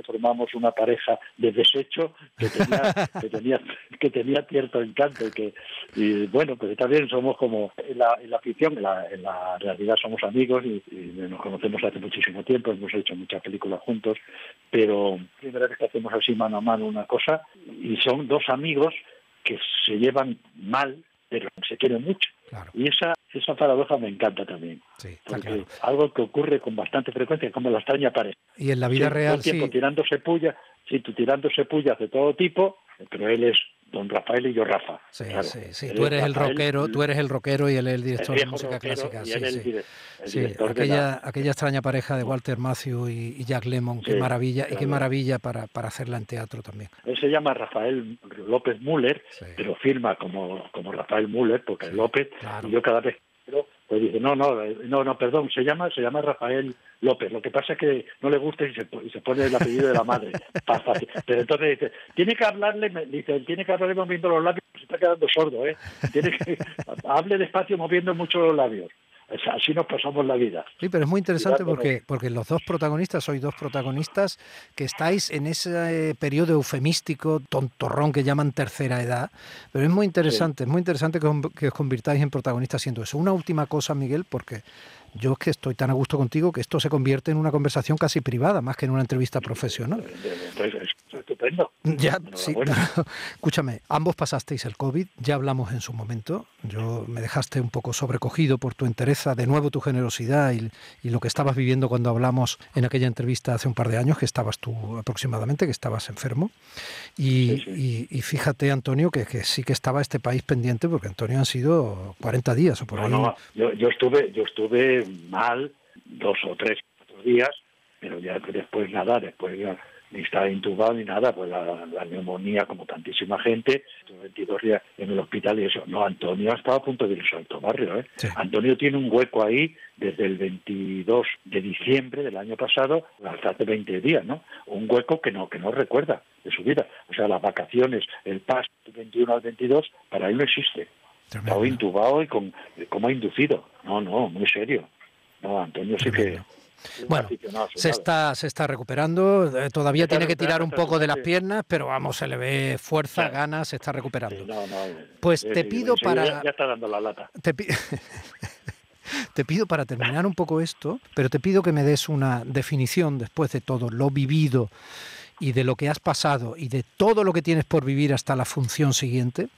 formamos una pareja de desecho que tenía, que tenía, que tenía cierto encanto y que, y bueno, pues bien, somos como en la, en la ficción, en la, en la realidad somos amigos y, nos conocemos hace muchísimo tiempo, hemos hecho muchas películas juntos, pero primera vez que hacemos así mano a mano una cosa y son dos amigos que se llevan mal, pero se quieren mucho. Y esa, esa paradoja me encanta también. porque algo que ocurre con bastante frecuencia, como la extraña pareja. Y en la vida real, tiempo tirándose puya, sí, tú tirándose pullas de todo tipo, pero él es don Rafael y yo Rafa. Sí, claro. sí, sí. Él Tú es eres el rockero, tú eres el rockero y él es el el director de música clásica. y Sí, el sí. el de aquella, la- aquella extraña pareja de Walter Matthew y, y Jack Lemmon, qué maravilla, y qué maravilla para, para hacerla en teatro también. Él se llama Rafael López Müller, pero firma como, como Rafael Müller, porque es López, y yo cada vez que pues dice, no, no, no, no, perdón, se llama, se llama Rafael López. Lo que pasa es que no le gusta y se, po- y se pone el apellido de la madre. Pero entonces dice, tiene que hablarle, dice, tiene que hablarle moviendo los labios, se está quedando sordo, ¿eh? Tiene que, hable despacio moviendo mucho los labios. Así nos pasamos la vida. Sí, pero es muy interesante porque, porque los dos protagonistas, sois dos protagonistas que estáis en ese eh, periodo eufemístico, tontorrón que llaman tercera edad, pero es muy interesante, es muy interesante que, os- que os convirtáis en protagonistas siendo eso. Una última cosa, Miguel, porque yo es que estoy tan a gusto contigo que esto se convierte en una conversación casi privada, más que en una entrevista profesional. Estupendo. Ya, sí, pero, escúchame, ambos pasasteis el COVID, ya hablamos en su momento, yo me dejaste un poco sobrecogido por tu entereza, de nuevo tu generosidad y, y lo que estabas viviendo cuando hablamos en aquella entrevista hace un par de años, que estabas tú aproximadamente, que estabas enfermo. Y, y- y fíjate, Antonio, que, que sí que estaba este país pendiente, porque Antonio han sido 40 días o por No, ahí. no, yo, yo estuve, yo estuve mal dos o tres días, pero ya después nada, después ya ni estaba intubado ni nada, pues la, la neumonía como tantísima gente, estuve 22 días en el hospital y eso. No, Antonio ha estado a punto de irse al Alto Barrio, ¿eh? Antonio tiene un hueco ahí desde el 22 de diciembre del año pasado hasta hace 20 días, ¿no? Un hueco que no que no recuerda de su vida. O sea, las vacaciones, el paso del 21 al 22, para él no existe. Estaba intubado y con, como inducido. No, no, muy serio. No, Antonio sí que... Bueno, se está, se está recuperando, eh, todavía tiene que tirar un poco de las piernas, pero vamos, se le ve fuerza, ganas, se está recuperando. No, Pues eh, te pido para- Ya está dando la lata. Te, pi- te pido para terminar un poco esto, pero te pido que me des una definición después de todo lo vivido y de lo que has pasado y de todo lo que tienes por vivir hasta la función siguiente,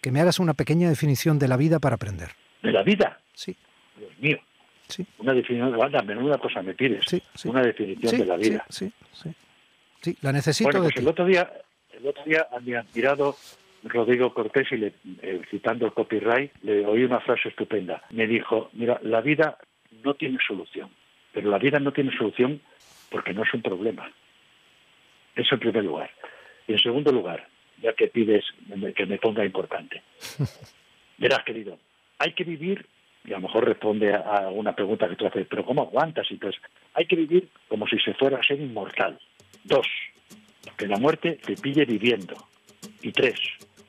que me hagas una pequeña definición de la vida para aprender. ¿De la vida? Sí. Dios mío. Sí. Una definición, anda, menuda cosa me pides. Una definición de la vida. sí, sí. Sí, la necesito bueno, de pues ti. el otro día, el otro día a mi admirado Rodrigo Cortés, y le, eh, citando el copyright, le oí una frase estupenda. Me dijo, mira, la vida no tiene solución, pero la vida no tiene solución porque no es un problema. Eso en primer lugar. Y en segundo lugar, ya que pides que me ponga importante. Verás, querido, hay que vivir, y a lo mejor responde a, a una pregunta que tú haces, pero ¿cómo aguantas? Y pues, hay que vivir como si se fuera a ser inmortal. Dos, que la muerte te pille viviendo. Y tres,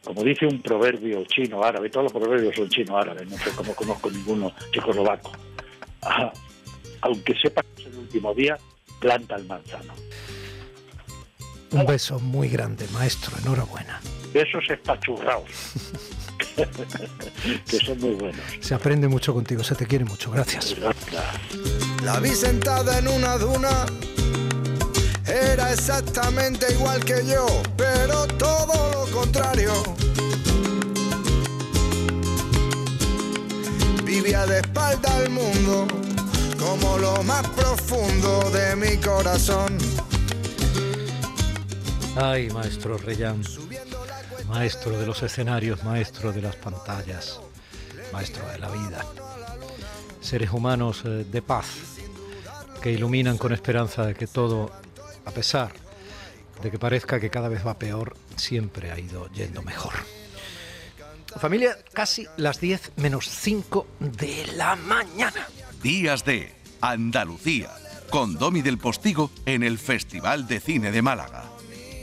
como dice un proverbio chino árabe, todos los proverbios son chino árabes, no sé cómo conozco ninguno checoslovaco. Ah, aunque sepas que es el último día, planta el manzano. Un beso muy grande, maestro, enhorabuena. Besos espachurrados, que son muy buenos. Se aprende mucho contigo, se te quiere mucho, gracias. La vi sentada en una duna. Era exactamente igual que yo, pero todo lo contrario. Vivía de espalda al mundo, como lo más profundo de mi corazón. Ay, maestro Reyán, maestro de los escenarios, maestro de las pantallas, maestro de la vida. Seres humanos eh, de paz que iluminan con esperanza de que todo, a pesar de que parezca que cada vez va peor, siempre ha ido yendo mejor. Familia, casi las 10 menos 5 de la mañana. Días de Andalucía, con Domi del Postigo en el Festival de Cine de Málaga.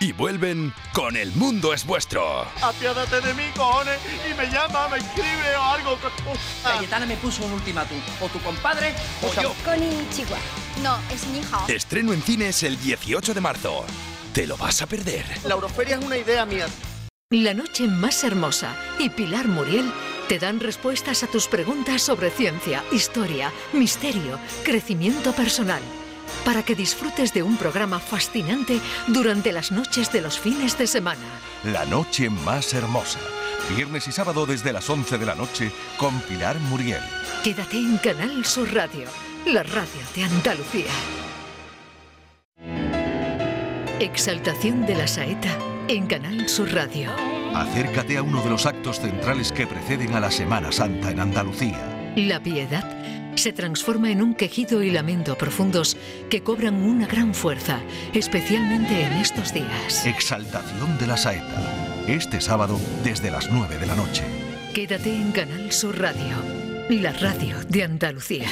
y vuelven con El Mundo es Vuestro. Apiádate de mí, cojones, y me llama, me escribe o algo. Cayetana me puso un ultimátum. O tu compadre o yo. Konnichiwa. No, es mi hija. Estreno en cines el 18 de marzo. ¿Te lo vas a perder? La Euroferia es una idea mía. La noche más hermosa y Pilar Muriel Te dan respuestas a tus preguntas sobre ciencia, historia, misterio, crecimiento personal. Para que disfrutes de un programa fascinante durante las noches de los fines de semana. La noche más hermosa. Viernes y sábado desde las 11 de la noche con Pilar Muriel. Quédate en Canal Sur Radio, la radio de Andalucía. Exaltación de la saeta en Canal Sur Radio. Acércate a uno de los actos centrales que preceden a la Semana Santa en Andalucía. La piedad se transforma en un quejido y lamento profundos que cobran una gran fuerza, especialmente en estos días. Exaltación de la saeta. Este sábado desde las 9 de la noche. Quédate en Canal Sur Radio, la radio de Andalucía.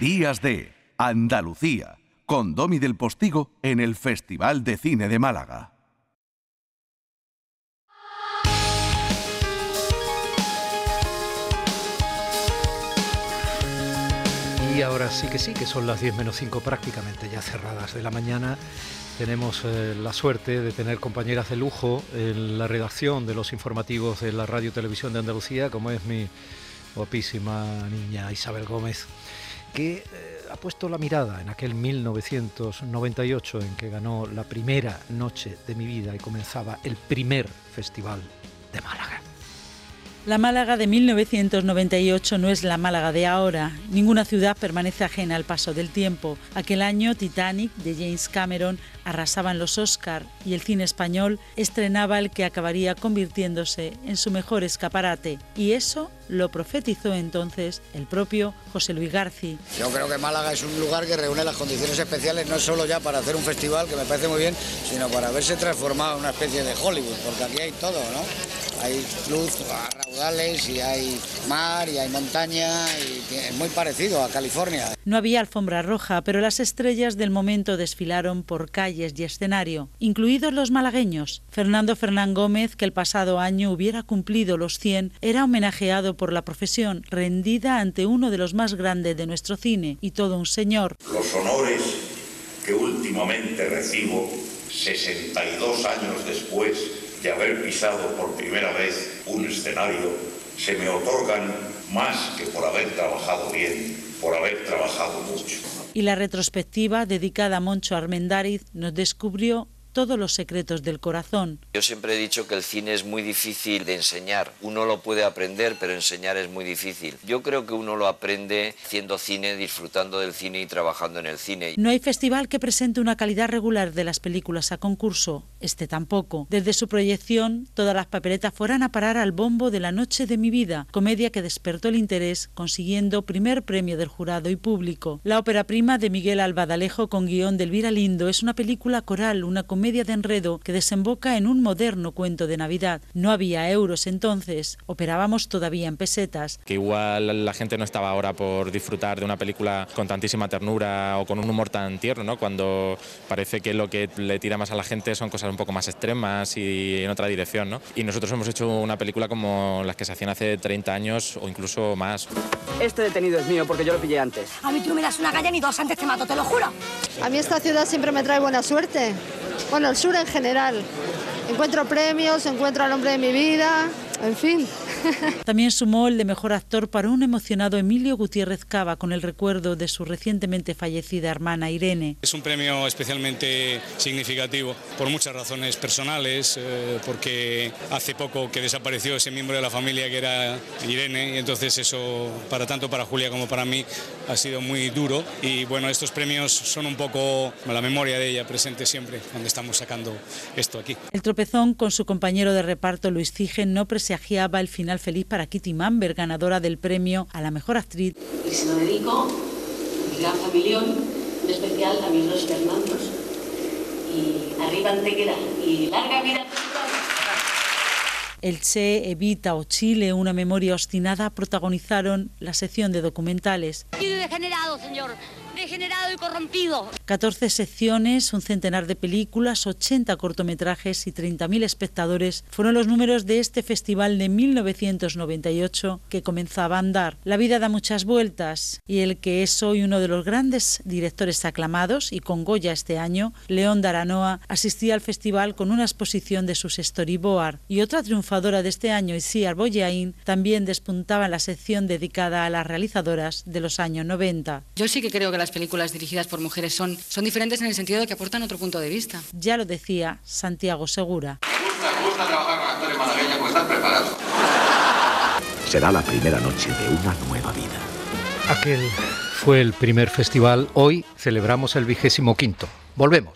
Días de Andalucía, con Domi del Postigo en el Festival de Cine de Málaga. Y ahora sí que sí, que son las 10 menos 5 prácticamente ya cerradas de la mañana. Tenemos eh, la suerte de tener compañeras de lujo en la redacción de los informativos de la Radio Televisión de Andalucía, como es mi guapísima niña Isabel Gómez, que eh, ha puesto la mirada en aquel 1998 en que ganó la primera noche de mi vida y comenzaba el primer festival de Málaga. La Málaga de 1998 no es la Málaga de ahora. Ninguna ciudad permanece ajena al paso del tiempo. Aquel año Titanic de James Cameron arrasaba en los Oscar y el cine español estrenaba el que acabaría convirtiéndose en su mejor escaparate. Y eso lo profetizó entonces el propio José Luis Garci. Yo creo que Málaga es un lugar que reúne las condiciones especiales no solo ya para hacer un festival, que me parece muy bien, sino para haberse transformado en una especie de Hollywood, porque aquí hay todo, ¿no? Hay luz a raudales y hay mar y hay montaña y es muy parecido a California. No había alfombra roja, pero las estrellas del momento desfilaron por calles y escenario, incluidos los malagueños. Fernando Fernán Gómez, que el pasado año hubiera cumplido los 100, era homenajeado por la profesión, rendida ante uno de los más grandes de nuestro cine y todo un señor. Los honores que últimamente recibo, 62 años después de haber pisado por primera vez un escenario, se me otorgan más que por haber trabajado bien, por haber trabajado mucho. Y la retrospectiva dedicada a Moncho Armendáriz nos descubrió todos los secretos del corazón. Yo siempre he dicho que el cine es muy difícil de enseñar. Uno lo puede aprender, pero enseñar es muy difícil. Yo creo que uno lo aprende haciendo cine, disfrutando del cine y trabajando en el cine. No hay festival que presente una calidad regular de las películas a concurso. Este tampoco. Desde su proyección, todas las papeletas fueran a parar al bombo de La Noche de mi vida, comedia que despertó el interés, consiguiendo primer premio del jurado y público. La ópera prima de Miguel Albadalejo con guion de Elvira Lindo es una película coral, una comedia media de enredo que desemboca en un moderno cuento de Navidad. No había euros entonces, operábamos todavía en pesetas. Que igual la gente no estaba ahora por disfrutar de una película con tantísima ternura o con un humor tan tierno, ¿no? Cuando parece que lo que le tira más a la gente son cosas un poco más extremas y en otra dirección, ¿no? Y nosotros hemos hecho una película como las que se hacían hace 30 años o incluso más. Este detenido es mío porque yo lo pillé antes. A mí tú me das una galla ni dos antes te mato, te lo juro. A mí esta ciudad siempre me trae buena suerte. Bueno, el sur en general. Encuentro premios, encuentro al hombre de mi vida, en fin. También sumó el de mejor actor para un emocionado Emilio Gutiérrez Cava con el recuerdo de su recientemente fallecida hermana Irene. Es un premio especialmente significativo por muchas razones personales, eh, porque hace poco que desapareció ese miembro de la familia que era Irene y entonces eso para tanto para Julia como para mí ha sido muy duro y bueno, estos premios son un poco la memoria de ella presente siempre cuando estamos sacando esto aquí. El tropezón con su compañero de reparto Luis Cigen no presagiaba el final feliz para Kitty Mamber, ganadora del premio a la mejor actriz. Y se lo dedico, mi gran familión, en especial a mis dos Fernandos. Y arriba Antequera y larga vida. El Che, Evita o Chile, una memoria obstinada, protagonizaron la sección de documentales. Y degenerado, señor. Degenerado y corrompido. 14 secciones, un centenar de películas, 80 cortometrajes y 30.000 espectadores fueron los números de este festival de 1998 que comenzaba a andar. La vida da muchas vueltas y el que es hoy uno de los grandes directores aclamados y con Goya este año, León Daranoa, asistía al festival con una exposición de sus storyboard y otra triunfadora de este año, Isiar Boyain, también despuntaba en la sección dedicada a las realizadoras de los años 90. Yo sí que creo que las películas dirigidas por mujeres son, son diferentes en el sentido de que aportan otro punto de vista. Ya lo decía Santiago Segura. Me gusta, me gusta trabajar con actores malagueños porque están preparados. Será la primera noche de una nueva vida. Aquel fue el primer festival. Hoy celebramos el vigésimo quinto. Volvemos.